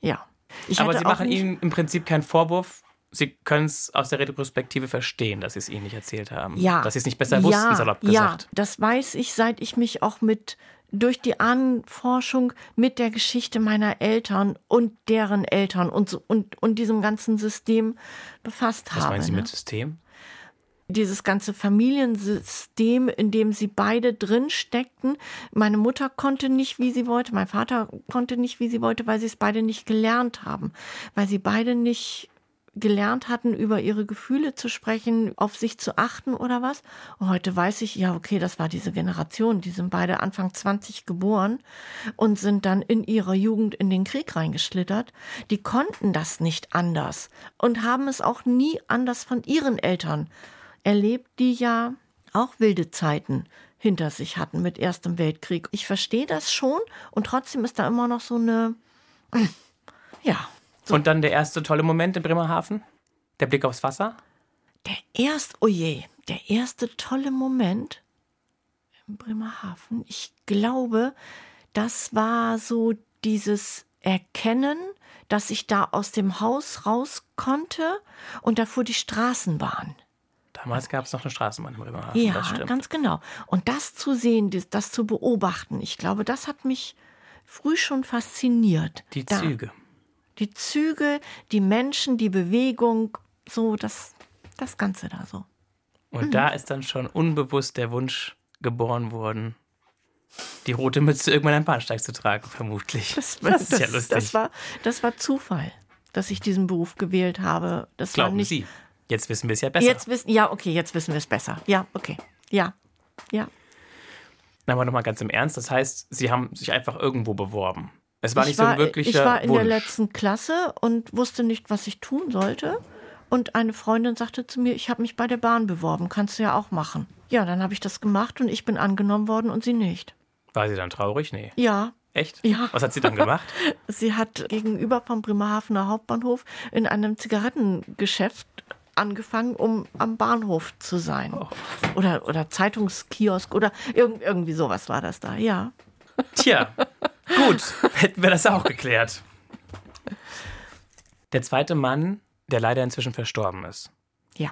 Ja. Ich Aber Sie machen Ihnen im Prinzip keinen Vorwurf. Sie können es aus der Retrospektive verstehen, dass Sie es Ihnen nicht erzählt haben. ja, Dass Sie es nicht besser wussten, ja, salopp Ja, gesagt. das weiß ich, seit ich mich auch mit durch die Ahnenforschung mit der Geschichte meiner Eltern und deren Eltern und so, und, und diesem ganzen System befasst Was habe. meinen Sie ne? mit System? dieses ganze Familiensystem, in dem sie beide drin steckten. Meine Mutter konnte nicht, wie sie wollte, mein Vater konnte nicht, wie sie wollte, weil sie es beide nicht gelernt haben, weil sie beide nicht gelernt hatten, über ihre Gefühle zu sprechen, auf sich zu achten oder was. Und heute weiß ich, ja, okay, das war diese Generation. Die sind beide Anfang 20 geboren und sind dann in ihrer Jugend in den Krieg reingeschlittert. Die konnten das nicht anders und haben es auch nie anders von ihren Eltern erlebt, die ja auch wilde Zeiten hinter sich hatten mit Erstem Weltkrieg. Ich verstehe das schon und trotzdem ist da immer noch so eine, ja, so Und dann der erste tolle Moment in Bremerhaven? Der Blick aufs Wasser? Der erste, oh je, der erste tolle Moment in Bremerhaven, ich glaube, das war so dieses Erkennen, dass ich da aus dem Haus raus konnte und da fuhr die Straßenbahn. Damals gab es noch eine Straßenbahn in Bremerhaven, Ja, ganz genau. Und das zu sehen, das, das zu beobachten, ich glaube, das hat mich früh schon fasziniert. Die da, Züge. Die Züge, die Menschen, die Bewegung, so das, das Ganze da so. Und mhm. da ist dann schon unbewusst der Wunsch geboren worden, die rote Mütze irgendwann am Bahnsteig zu tragen, vermutlich. Das, das ist das, ja lustig. Das war, das war Zufall, dass ich diesen Beruf gewählt habe. Das Glauben nicht, Sie. Jetzt wissen wir es ja besser. Jetzt wissen, ja, okay, jetzt wissen wir es besser. Ja, okay. Ja, ja. Na, aber nochmal ganz im Ernst. Das heißt, Sie haben sich einfach irgendwo beworben. Es war ich nicht war, so ein wirklicher Ich war in Wunsch. der letzten Klasse und wusste nicht, was ich tun sollte. Und eine Freundin sagte zu mir, ich habe mich bei der Bahn beworben, kannst du ja auch machen. Ja, dann habe ich das gemacht und ich bin angenommen worden und sie nicht. War sie dann traurig? Nee. Ja. Echt? Ja. Was hat sie dann gemacht? sie hat gegenüber vom Bremerhavener Hauptbahnhof in einem Zigarettengeschäft angefangen, um am Bahnhof zu sein. Oh. Oder, oder Zeitungskiosk oder irg irgendwie sowas war das da, ja. Tja, gut, hätten wir das auch geklärt. Der zweite Mann, der leider inzwischen verstorben ist. Ja.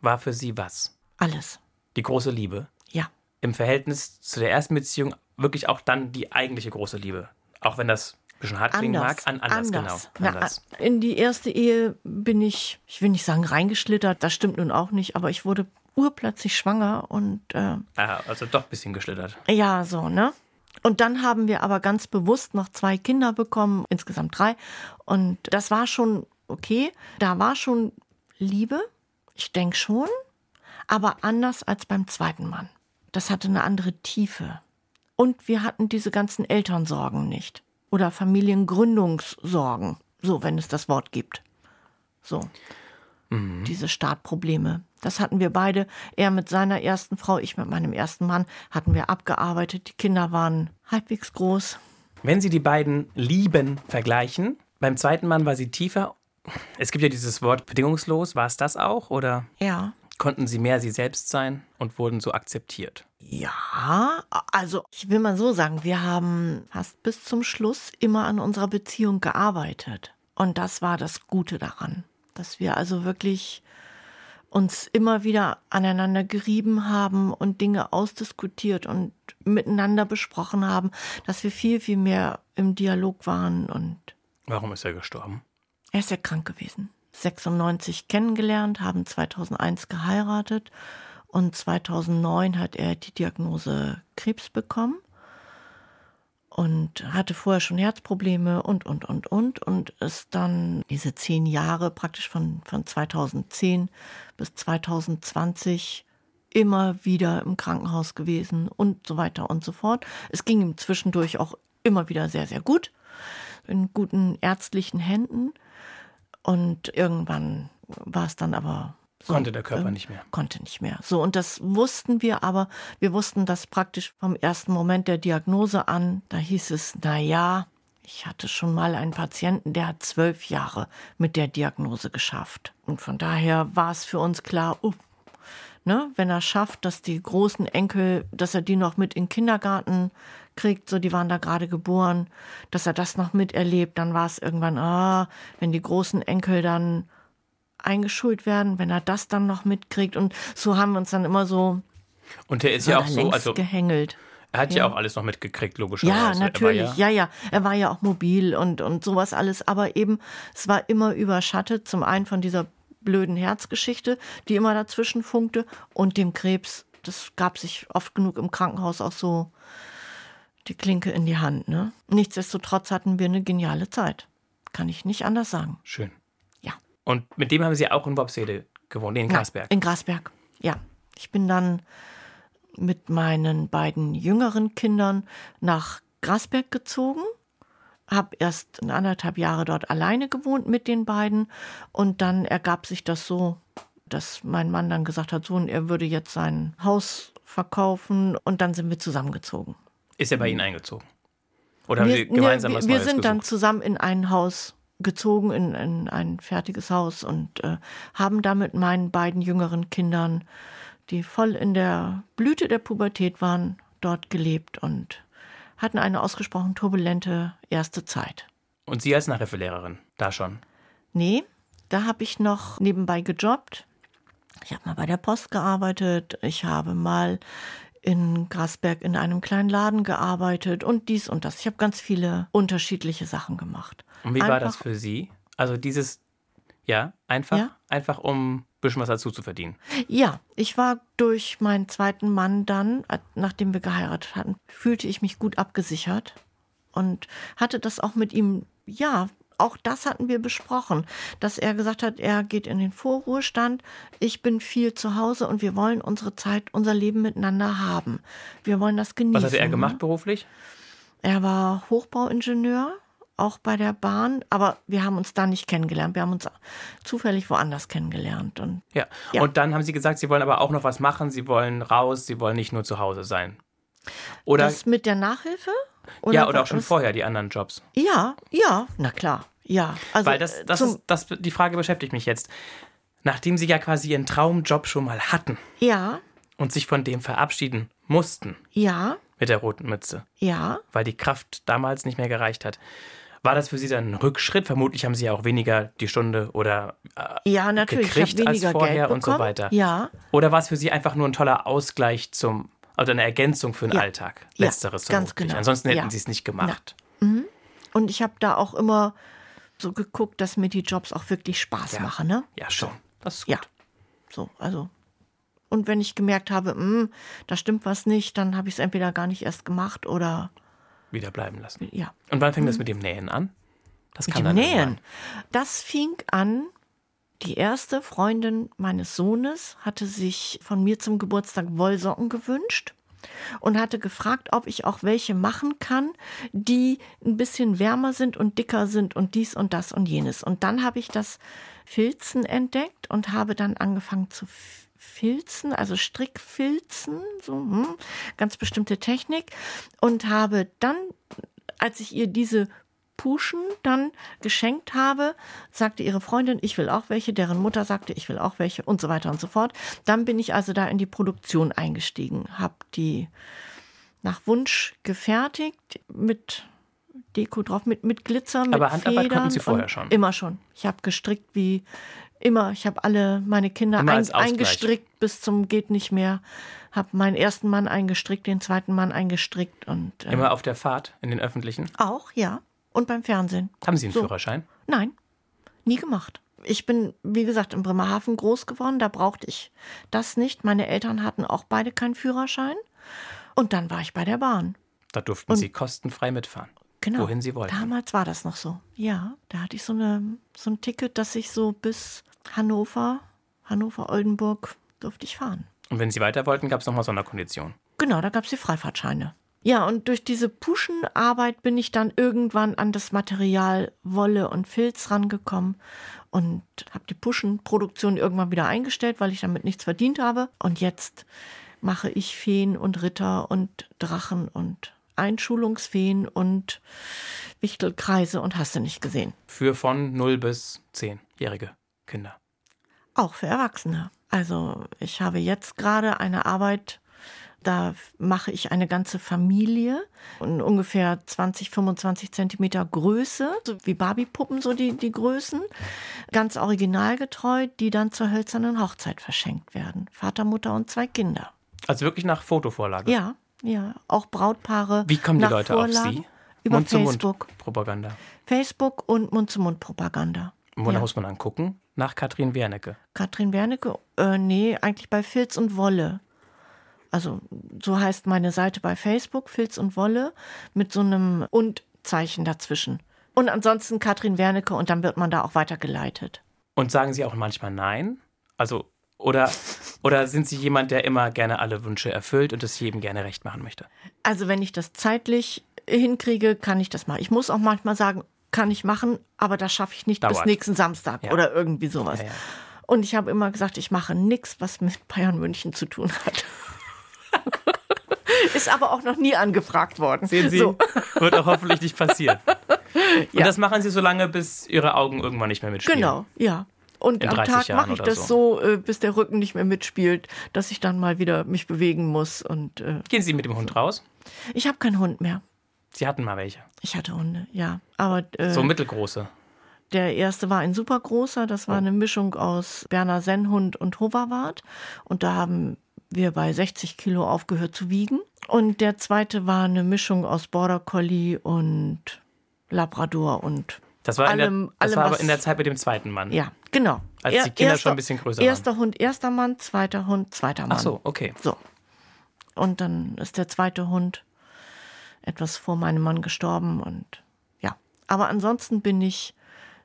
War für Sie was? Alles. Die große Liebe? Ja. Im Verhältnis zu der ersten Beziehung wirklich auch dann die eigentliche große Liebe. Auch wenn das ein bisschen hart klingen mag. An, anders, anders, genau. Anders. Na, in die erste Ehe bin ich, ich will nicht sagen reingeschlittert, das stimmt nun auch nicht, aber ich wurde urplötzlich schwanger und. Äh, Aha, also doch ein bisschen geschlittert. Ja, so, ne? Und dann haben wir aber ganz bewusst noch zwei Kinder bekommen, insgesamt drei. Und das war schon okay. Da war schon Liebe, ich denke schon, aber anders als beim zweiten Mann. Das hatte eine andere Tiefe. Und wir hatten diese ganzen Elternsorgen nicht. Oder Familiengründungssorgen, so wenn es das Wort gibt. So. Mhm. Diese Startprobleme. Das hatten wir beide. Er mit seiner ersten Frau, ich mit meinem ersten Mann, hatten wir abgearbeitet. Die Kinder waren halbwegs groß. Wenn Sie die beiden Lieben vergleichen, beim zweiten Mann war sie tiefer. Es gibt ja dieses Wort bedingungslos. War es das auch? Oder? Ja. Konnten Sie mehr Sie selbst sein und wurden so akzeptiert? Ja, also ich will mal so sagen, wir haben fast bis zum Schluss immer an unserer Beziehung gearbeitet. Und das war das Gute daran, dass wir also wirklich uns immer wieder aneinander gerieben haben und Dinge ausdiskutiert und miteinander besprochen haben, dass wir viel, viel mehr im Dialog waren und. Warum ist er gestorben? Er ist ja krank gewesen. 96 kennengelernt, haben 2001 geheiratet und 2009 hat er die Diagnose Krebs bekommen und hatte vorher schon Herzprobleme und, und, und, und und ist dann diese zehn Jahre praktisch von, von 2010 bis 2020 immer wieder im Krankenhaus gewesen und so weiter und so fort. Es ging ihm zwischendurch auch immer wieder sehr, sehr gut, in guten ärztlichen Händen. Und irgendwann war es dann aber so, konnte der Körper ähm, nicht mehr. Konnte nicht mehr. So, und das wussten wir aber. Wir wussten das praktisch vom ersten Moment der Diagnose an. Da hieß es, na ja, ich hatte schon mal einen Patienten, der hat zwölf Jahre mit der Diagnose geschafft. Und von daher war es für uns klar, uh, ne, wenn er schafft, dass die großen Enkel, dass er die noch mit in den Kindergarten kriegt, so die waren da gerade geboren, dass er das noch miterlebt, dann war es irgendwann, ah, wenn die großen Enkel dann eingeschult werden, wenn er das dann noch mitkriegt. Und so haben wir uns dann immer so. Und er ist ja auch so, also gehängelt. Er hat ja. ja, auch alles noch mitgekriegt, logischerweise. Ja, natürlich. Ja, ja, ja. Er war ja auch mobil und, und sowas alles. Aber eben, es war immer überschattet. Zum einen von dieser blöden Herzgeschichte, die immer dazwischen funkte, und dem Krebs. Das gab sich oft genug im Krankenhaus auch so die Klinke in die Hand. Ne? Nichtsdestotrotz hatten wir eine geniale Zeit. Kann ich nicht anders sagen. Schön. Und mit dem haben Sie auch in Worpswede gewohnt, in Grasberg? in Grasberg, ja. Ich bin dann mit meinen beiden jüngeren Kindern nach Grasberg gezogen, habe erst anderthalb Jahre dort alleine gewohnt mit den beiden und dann ergab sich das so, dass mein Mann dann gesagt hat, so, er würde jetzt sein Haus verkaufen und dann sind wir zusammengezogen. Ist er bei Ihnen eingezogen? Oder haben wir, Sie gemeinsam ne, was Wir Neues sind gesucht? dann zusammen in ein Haus gezogen in, in ein fertiges Haus und äh, haben damit meinen beiden jüngeren Kindern, die voll in der Blüte der Pubertät waren, dort gelebt und hatten eine ausgesprochen turbulente erste Zeit. Und Sie als Nachhilfelehrerin, da schon? Nee, da habe ich noch nebenbei gejobbt. Ich habe mal bei der Post gearbeitet. Ich habe mal in Grasberg in einem kleinen Laden gearbeitet und dies und das. Ich habe ganz viele unterschiedliche Sachen gemacht. Und wie einfach, war das für Sie? Also dieses, ja, einfach, ja? einfach um ein bisschen was dazu zu verdienen. Ja, ich war durch meinen zweiten Mann dann, nachdem wir geheiratet hatten, fühlte ich mich gut abgesichert und hatte das auch mit ihm, ja, auch das hatten wir besprochen, dass er gesagt hat, er geht in den Vorruhestand, ich bin viel zu Hause und wir wollen unsere Zeit, unser Leben miteinander haben. Wir wollen das genießen. Was hat er gemacht beruflich? Er war Hochbauingenieur, auch bei der Bahn, aber wir haben uns da nicht kennengelernt. Wir haben uns zufällig woanders kennengelernt. Und, ja. ja. und dann haben Sie gesagt, Sie wollen aber auch noch was machen, Sie wollen raus, Sie wollen nicht nur zu Hause sein. Oder das mit der Nachhilfe? Oder ja, oder auch schon vorher die anderen Jobs. Ja, ja, na klar. Ja, also Weil das, das, ist, das, die Frage beschäftigt mich jetzt. Nachdem Sie ja quasi Ihren Traumjob schon mal hatten. Ja. Und sich von dem verabschieden mussten. Ja. Mit der roten Mütze. Ja. Weil die Kraft damals nicht mehr gereicht hat. War das für Sie dann ein Rückschritt? Vermutlich haben Sie ja auch weniger die Stunde oder äh, ja, natürlich. gekriegt als vorher und so weiter. Ja. Oder war es für Sie einfach nur ein toller Ausgleich zum, also eine Ergänzung für den ja. Alltag? Letzteres ja, ganz genau. Ansonsten hätten ja. Sie es nicht gemacht. Mhm. Und ich habe da auch immer so geguckt, dass mir die Jobs auch wirklich Spaß machen, ne? Ja, schon. Das ist gut. Ja. So, also. Und wenn ich gemerkt habe, mh, hm, da stimmt was nicht, dann habe ich es entweder gar nicht erst gemacht oder wieder bleiben lassen. Ja. Und wann fing mhm. das mit dem Nähen an? Das mit kann dem Nähen. Das fing an. Die erste Freundin meines Sohnes hatte sich von mir zum Geburtstag Wollsocken gewünscht und hatte gefragt, ob ich auch welche machen kann, die ein bisschen wärmer sind und dicker sind und dies und das und jenes. Und dann habe ich das Filzen entdeckt und habe dann angefangen zu Filzen, also Strickfilzen, so hm, ganz bestimmte Technik und habe dann, als ich ihr diese Puschen dann geschenkt habe, sagte ihre Freundin, ich will auch welche, deren Mutter sagte, ich will auch welche und so weiter und so fort. Dann bin ich also da in die Produktion eingestiegen, habe die nach Wunsch gefertigt mit Deko drauf, mit, mit Glitzer, mit Aber Handarbeit Federn konnten Sie vorher schon? Immer schon. Ich habe gestrickt wie immer. Ich habe alle meine Kinder ein, eingestrickt bis zum geht nicht mehr. Habe meinen ersten Mann eingestrickt, den zweiten Mann eingestrickt und äh, immer auf der Fahrt in den öffentlichen. Auch ja und beim Fernsehen. Haben Sie einen so. Führerschein? Nein, nie gemacht. Ich bin, wie gesagt, in Bremerhaven groß geworden, da brauchte ich das nicht. Meine Eltern hatten auch beide keinen Führerschein. Und dann war ich bei der Bahn. Da durften und Sie kostenfrei mitfahren. Genau. Wohin Sie wollten. Damals war das noch so. Ja, da hatte ich so, eine, so ein Ticket, dass ich so bis Hannover, Hannover-Oldenburg durfte ich fahren. Und wenn Sie weiter wollten, gab es nochmal Sonderkonditionen? Genau, da gab es die Freifahrtscheine. Ja, und durch diese Puschenarbeit bin ich dann irgendwann an das Material Wolle und Filz rangekommen und habe die Puschenproduktion irgendwann wieder eingestellt, weil ich damit nichts verdient habe. Und jetzt mache ich Feen und Ritter und Drachen und Einschulungsfeen und Wichtelkreise und hast du nicht gesehen. Für von 0 bis 10-jährige Kinder. Auch für Erwachsene. Also ich habe jetzt gerade eine Arbeit da mache ich eine ganze Familie in ungefähr 20, 25 Zentimeter Größe, so wie Barbiepuppen, so die, die Größen, ganz originalgetreu, die dann zur hölzernen Hochzeit verschenkt werden. Vater, Mutter und zwei Kinder. Also wirklich nach Fotovorlage? Ja, ja. Auch Brautpaare. Wie kommen die Leute Vorlagen, auf Sie? Über Mund Facebook. Propaganda. Facebook und Mund-zu-Mund-Propaganda. Wonach ja. muss man dann gucken? Nach Katrin Wernecke. Katrin Wernecke? Äh, nee, eigentlich bei Filz und Wolle also so heißt meine Seite bei Facebook, Filz und Wolle, mit so einem Und-Zeichen dazwischen. Und ansonsten Katrin Wernecke und dann wird man da auch weitergeleitet. Und sagen Sie auch manchmal Nein? Also, oder, oder sind Sie jemand, der immer gerne alle Wünsche erfüllt und es jedem gerne recht machen möchte? Also, wenn ich das zeitlich hinkriege, kann ich das machen. Ich muss auch manchmal sagen, kann ich machen, aber das schaffe ich nicht Dauert. bis nächsten Samstag ja. oder irgendwie sowas. Ja, ja. Und ich habe immer gesagt, ich mache nichts, was mit Bayern München zu tun hat. Ist aber auch noch nie angefragt worden. Sehen Sie, so. wird auch hoffentlich nicht passieren. Und ja. das machen Sie so lange, bis Ihre Augen irgendwann nicht mehr mitspielen. Genau, ja. Und am Tag mache ich das so, so äh, bis der Rücken nicht mehr mitspielt, dass ich dann mal wieder mich bewegen muss. Und, äh, Gehen Sie mit dem Hund raus? Ich habe keinen Hund mehr. Sie hatten mal welche? Ich hatte Hunde, ja. Aber, äh, so mittelgroße? Der erste war ein supergroßer, das war oh. eine Mischung aus Berner Sennhund und Hoverwart. Und da haben wir bei 60 Kilo aufgehört zu wiegen. Und der zweite war eine Mischung aus Border Collie und Labrador und Das war, allem, in der, das allem, war aber in der Zeit mit dem zweiten Mann. Ja, genau. Als die Kinder schon ein bisschen größer waren. Erster Hund, erster Mann, zweiter Hund, zweiter Mann. Ach so, okay. So. Und dann ist der zweite Hund etwas vor meinem Mann gestorben und ja. Aber ansonsten bin ich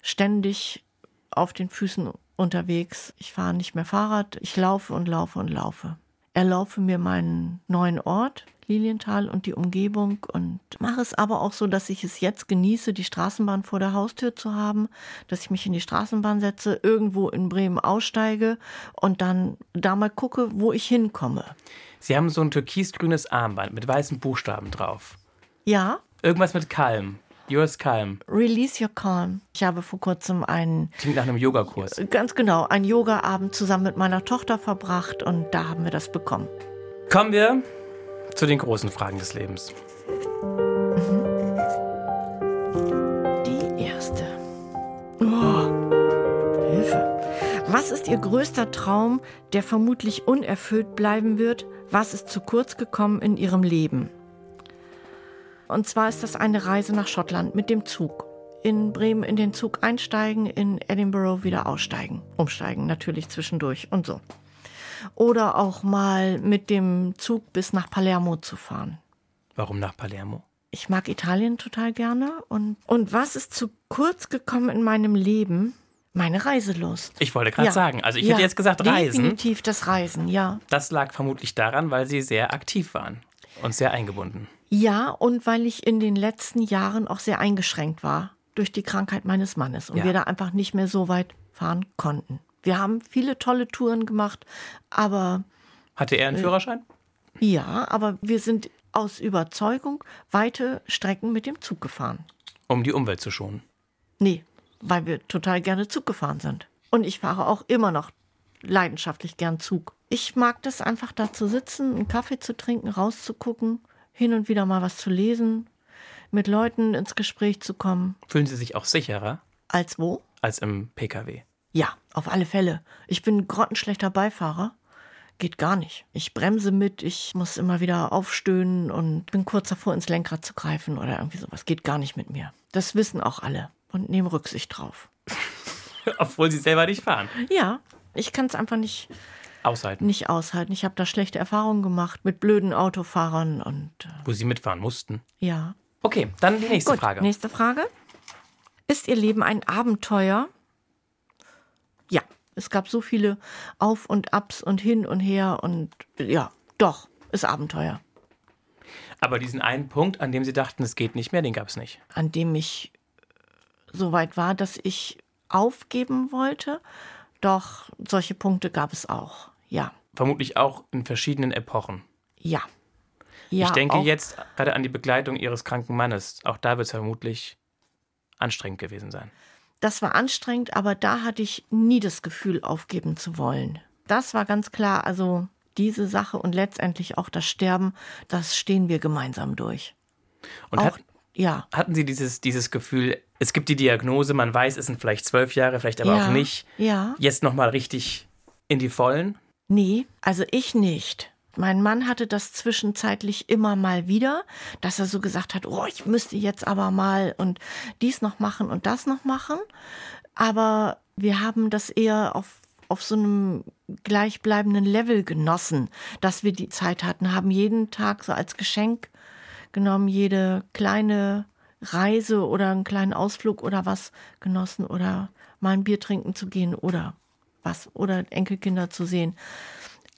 ständig auf den Füßen unterwegs. Ich fahre nicht mehr Fahrrad. Ich laufe und laufe und laufe. Erlaufe mir meinen neuen Ort, Lilienthal und die Umgebung und mache es aber auch so, dass ich es jetzt genieße, die Straßenbahn vor der Haustür zu haben, dass ich mich in die Straßenbahn setze, irgendwo in Bremen aussteige und dann da mal gucke, wo ich hinkomme. Sie haben so ein türkisgrünes Armband mit weißen Buchstaben drauf. Ja, Irgendwas mit Calm. Yours Calm. Release Your Calm. Ich habe vor kurzem einen, Klingt nach einem Yogakurs. ganz genau, einen Yoga-Abend zusammen mit meiner Tochter verbracht und da haben wir das bekommen. Kommen wir zu den großen Fragen des Lebens. Die erste. Oh, Hilfe. Was ist Ihr größter Traum, der vermutlich unerfüllt bleiben wird? Was ist zu kurz gekommen in Ihrem Leben? Und zwar ist das eine Reise nach Schottland mit dem Zug. In Bremen in den Zug einsteigen, in Edinburgh wieder aussteigen. Umsteigen natürlich zwischendurch und so. Oder auch mal mit dem Zug bis nach Palermo zu fahren. Warum nach Palermo? Ich mag Italien total gerne. Und, und was ist zu kurz gekommen in meinem Leben? Meine Reiselust. Ich wollte gerade Ja. sagen, also ich Ja, hätte jetzt gesagt Reisen. Definitiv das Reisen, ja. Das lag vermutlich daran, weil Sie sehr aktiv waren und sehr eingebunden. Ja, und weil ich in den letzten Jahren auch sehr eingeschränkt war durch die Krankheit meines Mannes und Ja. wir da einfach nicht mehr so weit fahren konnten. Wir haben viele tolle Touren gemacht, aber Hatte er einen Äh. Führerschein? ja, aber wir sind aus Überzeugung weite Strecken mit dem Zug gefahren. Um die Umwelt zu schonen. Nee, weil wir total gerne Zug gefahren sind. Und ich fahre auch immer noch leidenschaftlich gern Zug. Ich mag das einfach da zu sitzen, einen Kaffee zu trinken, rauszugucken, hin und wieder mal was zu lesen, mit Leuten ins Gespräch zu kommen. Fühlen Sie sich auch sicherer Als wo? als im Pkw? Ja, auf alle Fälle. Ich bin grottenschlechter Beifahrer. Geht gar nicht. Ich bremse mit, ich muss immer wieder aufstöhnen und bin kurz davor, ins Lenkrad zu greifen oder irgendwie sowas. Geht gar nicht mit mir. Das wissen auch alle und nehmen Rücksicht drauf. Obwohl Sie selber nicht fahren. Ja, ich kann es einfach nicht, Aushalten. nicht aushalten. Ich habe da schlechte Erfahrungen gemacht mit blöden Autofahrern und äh, Wo Sie mitfahren mussten. ja. Okay, dann die nächste Gut, Frage. nächste Frage. Ist Ihr Leben ein Abenteuer? Ja, es gab so viele Auf und Abs und hin und her und ja, doch, ist Abenteuer, Aber diesen einen Punkt, an dem Sie dachten, es geht nicht mehr, den gab es nicht. an dem ich so weit war, dass ich aufgeben wollte. Doch solche Punkte gab es auch. Ja, Vermutlich auch in verschiedenen Epochen. ja. ja ich denke jetzt gerade an die Begleitung Ihres kranken Mannes. Auch da wird es vermutlich anstrengend gewesen sein. Das war anstrengend, aber da hatte ich nie das Gefühl, aufgeben zu wollen. Das war ganz klar, also diese Sache und letztendlich auch das Sterben, das stehen wir gemeinsam durch. Und auch, hat, ja, hatten Sie dieses, dieses Gefühl, es gibt die Diagnose, man weiß, es sind vielleicht zwölf Jahre, vielleicht aber ja, auch nicht. Ja, Jetzt nochmal richtig in die Vollen? nee, also ich nicht. Mein Mann hatte das zwischenzeitlich immer mal wieder, dass er so gesagt hat, oh, ich müsste jetzt aber mal und dies noch machen und das noch machen. Aber wir haben das eher auf, auf so einem gleichbleibenden Level genossen, dass wir die Zeit hatten, haben jeden Tag so als Geschenk genommen, jede kleine Reise oder einen kleinen Ausflug oder was genossen oder mal ein Bier trinken zu gehen oder was oder Enkelkinder zu sehen.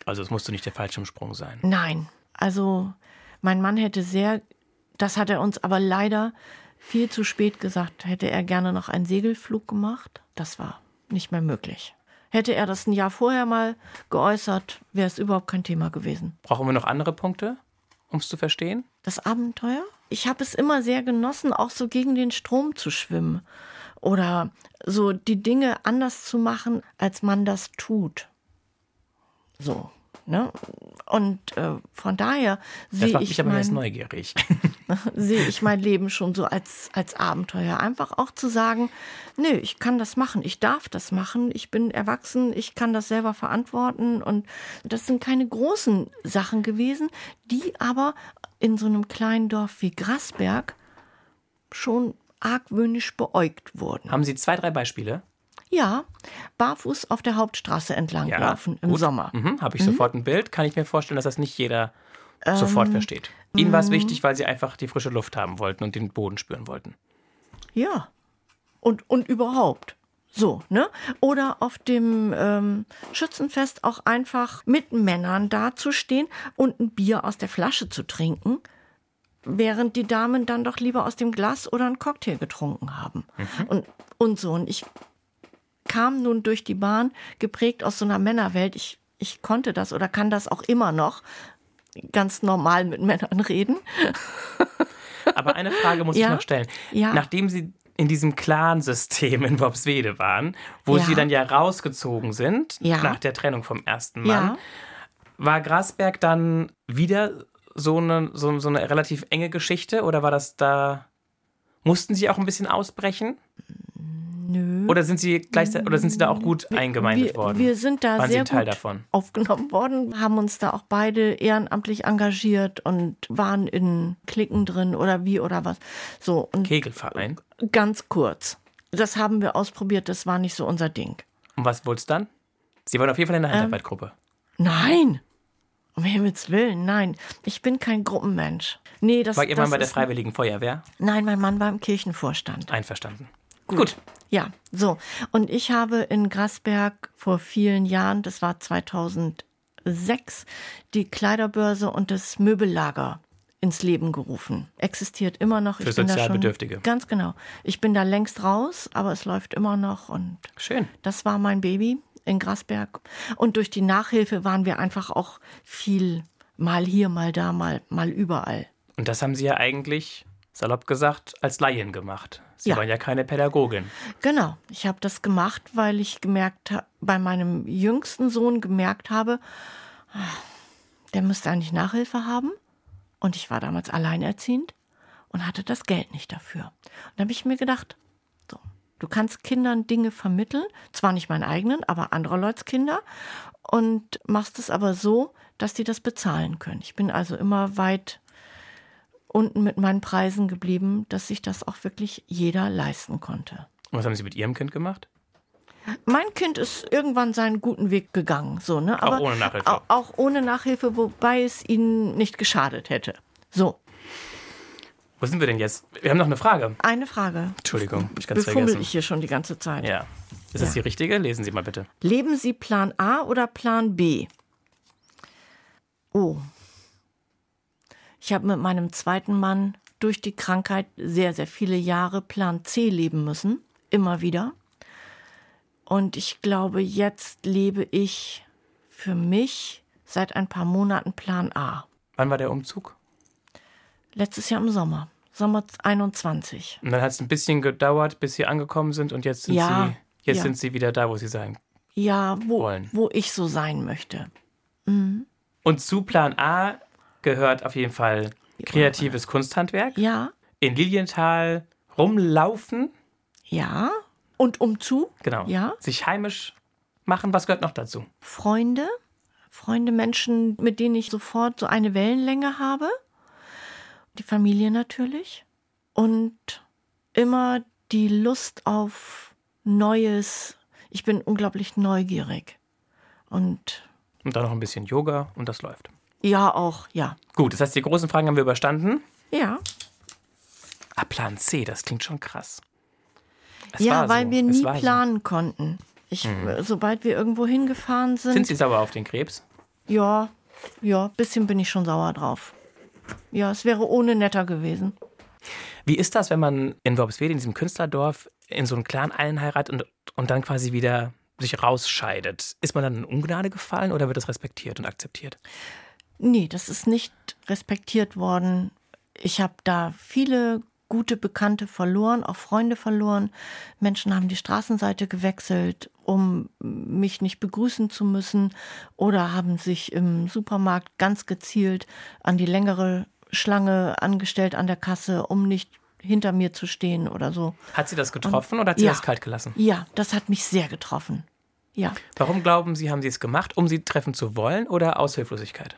Also es musste nicht der Fallschirmsprung sein. Nein, also mein Mann hätte sehr, das hat er uns aber leider viel zu spät gesagt, hätte er gerne noch einen Segelflug gemacht. Das war nicht mehr möglich. Hätte er das ein Jahr vorher mal geäußert, wäre es überhaupt kein Thema gewesen. Brauchen wir noch andere Punkte, um es zu verstehen? Das Abenteuer? Ich habe es immer sehr genossen, auch so gegen den Strom zu schwimmen oder so die Dinge anders zu machen, als man das tut. So, ne? Und äh, von daher sehe ich mein, sehe ich mein Leben schon so als, als Abenteuer. Einfach auch zu sagen, nö, ich kann das machen, ich darf das machen, ich bin erwachsen, ich kann das selber verantworten. Und das sind keine großen Sachen gewesen, die aber in so einem kleinen Dorf wie Grasberg schon argwöhnisch beäugt wurden. Haben Sie zwei, drei Beispiele? Ja, barfuß auf der Hauptstraße entlanglaufen ja, im Sommer. Mhm, Habe ich mhm. sofort ein Bild. Kann ich mir vorstellen, dass das nicht jeder ähm, sofort versteht. Ihnen war es mhm. wichtig, weil Sie einfach die frische Luft haben wollten und den Boden spüren wollten. Ja. Und, und überhaupt. So, ne? Oder auf dem ähm, Schützenfest auch einfach mit Männern dazustehen und ein Bier aus der Flasche zu trinken, während die Damen dann doch lieber aus dem Glas oder einen Cocktail getrunken haben. Mhm. Und, und so. Und ich kam nun durch die Bahn geprägt aus so einer Männerwelt. Ich, ich konnte das oder kann das auch immer noch ganz normal mit Männern reden. Aber eine Frage muss ja? ich noch stellen. Ja. Nachdem Sie in diesem Clan-System in Worpswede waren, wo ja. Sie dann ja rausgezogen sind, nach der Trennung vom ersten Mann, war Grasberg dann wieder so eine, so, so eine relativ enge Geschichte oder war das da, mussten Sie auch ein bisschen ausbrechen? Nö. Oder sind Sie gleichzeitig oder sind Sie da auch gut eingemeindet wir, worden? Wir sind da Waren sehr Teil gut davon? aufgenommen worden, haben uns da auch beide ehrenamtlich engagiert und waren in Klicken drin oder wie oder was. So und Kegelverein. Ganz kurz. Das haben wir ausprobiert, das war nicht so unser Ding. Und was wurde es dann? Sie waren auf jeden Fall in der Handarbeitgruppe. Ähm, nein. Um Himmels Willen, nein. Ich bin kein Gruppenmensch. Nee, das War Ihr Mann bei der Freiwilligen Feuerwehr? Nein, mein Mann war im Kirchenvorstand. Einverstanden. Gut. Gut. Ja, so. Und ich habe in Grasberg vor vielen Jahren, das war 2006, die Kleiderbörse und das Möbellager ins Leben gerufen. Existiert immer noch. Für Sozialbedürftige. Ganz genau. Ich bin da längst raus, aber es läuft immer noch und schön. Das war mein Baby in Grasberg. Und durch die Nachhilfe waren wir einfach auch viel mal hier, mal da, mal, mal überall. Und das haben Sie ja eigentlich salopp gesagt, als Laien gemacht. Sie ja. waren ja keine Pädagogin. Genau, ich habe das gemacht, weil ich gemerkt bei meinem jüngsten Sohn gemerkt habe, der müsste eigentlich Nachhilfe haben. Und ich war damals alleinerziehend und hatte das Geld nicht dafür. Und da habe ich mir gedacht, so, du kannst Kindern Dinge vermitteln, zwar nicht meinen eigenen, aber anderer Leuts Kinder, und machst es aber so, dass die das bezahlen können. Ich bin also immer weit unten mit meinen Preisen geblieben, dass sich das auch wirklich jeder leisten konnte. Und was haben Sie mit Ihrem Kind gemacht? Mein Kind ist irgendwann seinen guten Weg gegangen, so ne. Aber auch ohne Nachhilfe. Auch, ohne Nachhilfe, wobei es ihnen nicht geschadet hätte. So. Wo sind wir denn jetzt? Wir haben noch eine Frage. Eine Frage. Entschuldigung, ich ganz Befummel vergessen. ich hier schon die ganze Zeit. Ja. Ist ja. das die richtige? Lesen Sie mal bitte. Leben Sie Plan A oder Plan B? Oh, ich habe mit meinem zweiten Mann durch die Krankheit sehr, sehr viele Jahre Plan C leben müssen. Immer wieder. Und ich glaube, jetzt lebe ich für mich seit ein paar Monaten Plan A. Wann war der Umzug? Letztes Jahr im Sommer. Sommer 21. Und dann hat es ein bisschen gedauert, bis Sie angekommen sind und jetzt sind, ja, Sie, jetzt ja. sind Sie wieder da, wo Sie sein ja, wo, wollen. wo ich so sein möchte. Mhm. Und zu Plan A gehört auf jeden Fall kreatives Kunsthandwerk. Ja. In Lilienthal rumlaufen. Ja. Und umzu. Genau. Ja. Sich heimisch machen. Was gehört noch dazu? Freunde. Freunde, Menschen, mit denen ich sofort so eine Wellenlänge habe. Die Familie natürlich. Und immer die Lust auf Neues. Ich bin unglaublich neugierig. Und. Und dann noch ein bisschen Yoga und das läuft. Ja, auch, ja. Gut, das heißt, die großen Fragen haben wir überstanden. Ja. Ah, Plan C, das klingt schon krass. Es ja, weil so. wir nie planen so. konnten. Ich, hm. Sobald wir irgendwo hingefahren sind. Sind Sie sauer auf den Krebs? Ja, ja, bisschen bin ich schon sauer drauf. Ja, es wäre ohne netter gewesen. Wie ist das, wenn man in Worpswede, in diesem Künstlerdorf, in so einen Clan einheiratet und, und dann quasi wieder sich rausscheidet? Ist man dann in Ungnade gefallen oder wird das respektiert und akzeptiert? Nee, das ist nicht respektiert worden. Ich habe da viele gute Bekannte verloren, auch Freunde verloren. Menschen haben die Straßenseite gewechselt, um mich nicht begrüßen zu müssen oder haben sich im Supermarkt ganz gezielt an die längere Schlange angestellt an der Kasse, um nicht hinter mir zu stehen oder so. Hat sie das getroffen und, oder hat sie ja. das kalt gelassen? Ja, das hat mich sehr getroffen. Ja. Warum glauben Sie, haben Sie es gemacht, um sie treffen zu wollen oder aus Hilflosigkeit?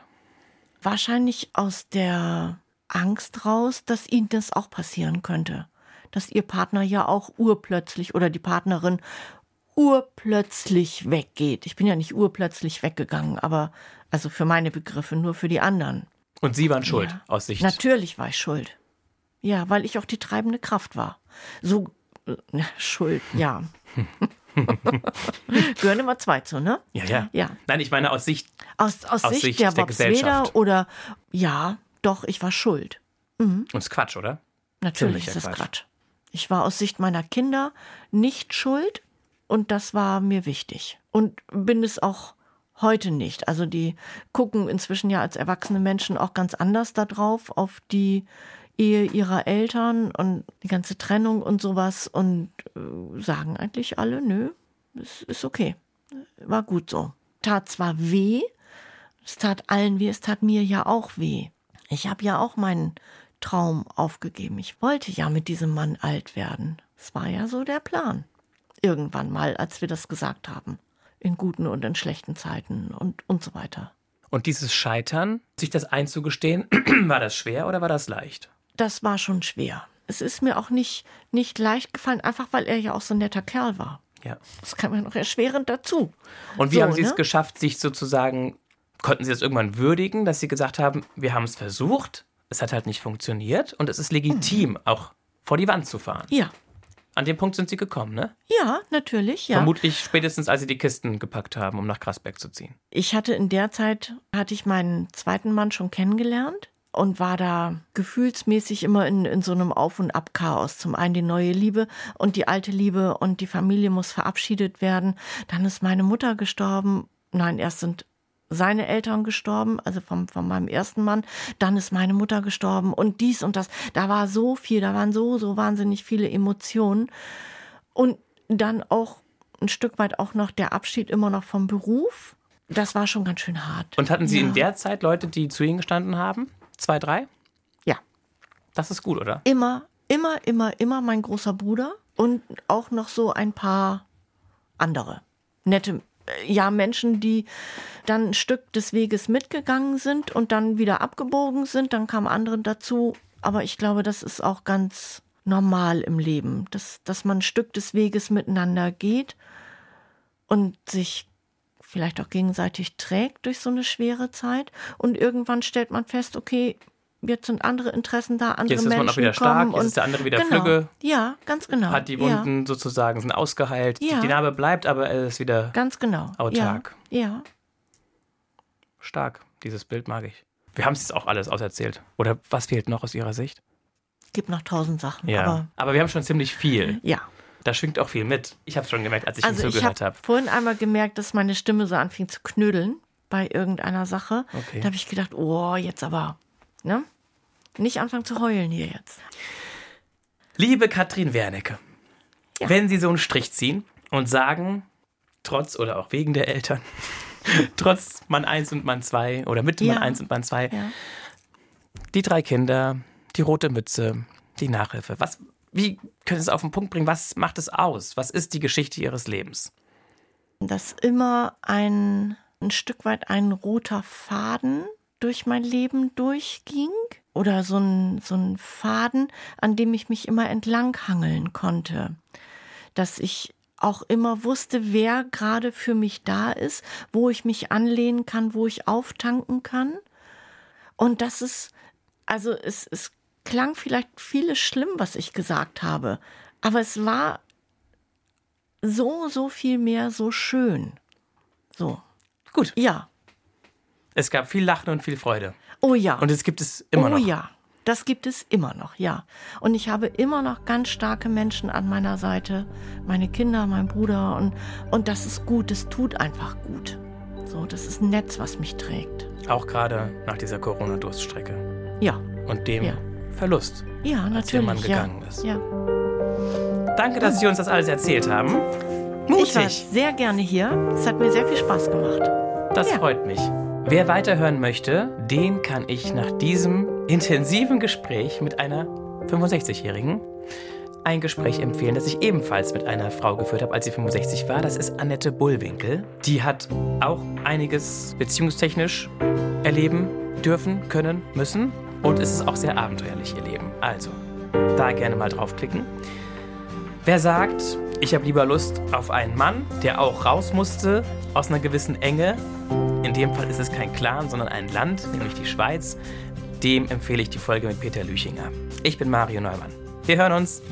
Wahrscheinlich aus der Angst raus, dass ihnen das auch passieren könnte. Dass ihr Partner ja auch urplötzlich oder die Partnerin urplötzlich weggeht. Ich bin ja nicht urplötzlich weggegangen, aber also für meine Begriffe, nur für die anderen. Und Sie waren schuld, Ja. aus Sicht. Natürlich war ich schuld. Ja, weil ich auch die treibende Kraft war. So, äh, schuld, ja. Gehören immer zwei zu, ne? Ja, ja. Ja. Nein, ich meine aus Sicht. Aus, aus, Aus Sicht, Sicht der der Bobsweder Gesellschaft. oder, ja, doch, ich war schuld. Und ist Quatsch, oder? Natürlich ist es Quatsch. Quatsch. Ich war aus Sicht meiner Kinder nicht schuld und das war mir wichtig. Und bin es auch heute nicht. Also die gucken inzwischen ja als erwachsene Menschen auch ganz anders darauf, auf die Ehe ihrer Eltern und die ganze Trennung und sowas und äh, sagen eigentlich alle, nö, es ist okay. War gut so. Tat zwar weh, es tat allen weh, es tat mir ja auch weh. Ich habe ja auch meinen Traum aufgegeben. Ich wollte ja mit diesem Mann alt werden. Es war ja so der Plan. Irgendwann mal, als wir das gesagt haben. In guten und in schlechten Zeiten und, und so weiter. Und dieses Scheitern, sich das einzugestehen, war das schwer oder war das leicht? Das war schon schwer. Es ist mir auch nicht, nicht leicht gefallen, einfach weil er ja auch so ein netter Kerl war. Ja. Das kam mir noch erschwerend dazu. Und wie So, haben Sie es ne? geschafft, sich sozusagen, konnten Sie das irgendwann würdigen, dass Sie gesagt haben, wir haben es versucht, es hat halt nicht funktioniert und es ist legitim, Mhm. auch vor die Wand zu fahren. Ja, An dem Punkt sind Sie gekommen, ne? ja, natürlich, ja. Vermutlich spätestens, als Sie die Kisten gepackt haben, um nach Grasberg zu ziehen. Ich hatte in der Zeit, hatte ich meinen zweiten Mann schon kennengelernt und war da gefühlsmäßig immer in, in so einem Auf- und Ab-Chaos. Zum einen die neue Liebe und die alte Liebe und die Familie muss verabschiedet werden. Dann ist meine Mutter gestorben. Nein, erst sind seine Eltern gestorben, also vom, von meinem ersten Mann. Dann ist meine Mutter gestorben und dies und das. Da war so viel, da waren so, so wahnsinnig viele Emotionen. Und dann auch ein Stück weit auch noch der Abschied immer noch vom Beruf. Das war schon ganz schön hart. Und hatten Sie Ja. in der Zeit Leute, die zu Ihnen gestanden haben? Zwei, drei? Ja, Das ist gut, oder? immer, immer, immer, immer mein großer Bruder und auch noch so ein paar andere nette, äh, ja, Menschen, die dann ein Stück des Weges mitgegangen sind und dann wieder abgebogen sind. Dann kamen andere dazu. Aber ich glaube, das ist auch ganz normal im Leben, dass, dass man ein Stück des Weges miteinander geht und sich vielleicht auch gegenseitig trägt durch so eine schwere Zeit. Und irgendwann stellt man fest, okay, jetzt sind andere Interessen da, andere Jetzt ist man Menschen auch wieder stark, jetzt und ist der andere wieder genau. flügge. Ja, ganz genau. Hat die ja, Wunden sozusagen, sind ausgeheilt. Ja. Die Narbe bleibt, aber er ist wieder ganz genau. autark. Ja, ja. stark. Dieses Bild mag ich. Wir haben es jetzt auch alles auserzählt. Oder was fehlt noch aus Ihrer Sicht? gibt noch tausend Sachen. Ja. Aber Aber, wir haben schon ziemlich viel. ja. Da schwingt auch viel mit. Ich habe es schon gemerkt, als ich Also ich zugehört habe habe. vorhin einmal gemerkt, dass meine Stimme so anfing zu knödeln bei irgendeiner Sache. Okay. Da habe ich gedacht, oh, jetzt aber, ne? Nicht anfangen zu heulen hier jetzt. Liebe Katrin Wernicke, Ja. wenn Sie so einen Strich ziehen und sagen, trotz oder auch wegen der Eltern, trotz Mann 1 und Mann 2 oder mit Ja. Mann 1 und Mann 2, Ja. die drei Kinder, die rote Mütze, die Nachhilfe. Was, wie können Sie es auf den Punkt bringen? Was macht es aus? Was ist die Geschichte Ihres Lebens? Dass immer ein, ein Stück weit ein roter Faden durch mein Leben durchging. Oder so ein, so ein Faden, an dem ich mich immer entlanghangeln konnte. Dass ich auch immer wusste, wer gerade für mich da ist, wo ich mich anlehnen kann, wo ich auftanken kann. Und das ist, also es, es klang vielleicht vieles schlimm, was ich gesagt habe, aber es war so, so viel mehr so schön. So, Gut, ja. es gab viel Lachen und viel Freude. Oh ja. Und es gibt es immer oh noch. ja. Das gibt es immer noch, ja. Und ich habe immer noch ganz starke Menschen an meiner Seite. Meine Kinder, mein Bruder. Und, und das ist gut. Es tut einfach gut. So, das ist ein Netz, was mich trägt. Auch gerade nach dieser Corona-Durststrecke Ja. und dem Ja. Verlust. Ja, Als der Mann natürlich. Ja. gegangen ist. ja. Danke, dass Sie uns das alles erzählt haben. Ich war Mutig. sehr gerne hier. Es hat mir sehr viel Spaß gemacht. Das Ja. freut mich. Wer weiterhören möchte, den kann ich nach diesem intensiven Gespräch mit einer 65-Jährigen ein Gespräch empfehlen, das ich ebenfalls mit einer Frau geführt habe, als sie 65 war. Das ist Annette Bullwinkel. Die hat auch einiges beziehungstechnisch erleben dürfen, können, müssen. Und es ist auch sehr abenteuerlich, ihr Leben. Also, da gerne mal draufklicken. Wer sagt, ich habe lieber Lust auf einen Mann, der auch raus musste aus einer gewissen Enge, in dem Fall ist es kein Clan, sondern ein Land, nämlich die Schweiz, dem empfehle ich die Folge mit Peter Lüchinger. Ich bin Mario Neumann. Wir hören uns.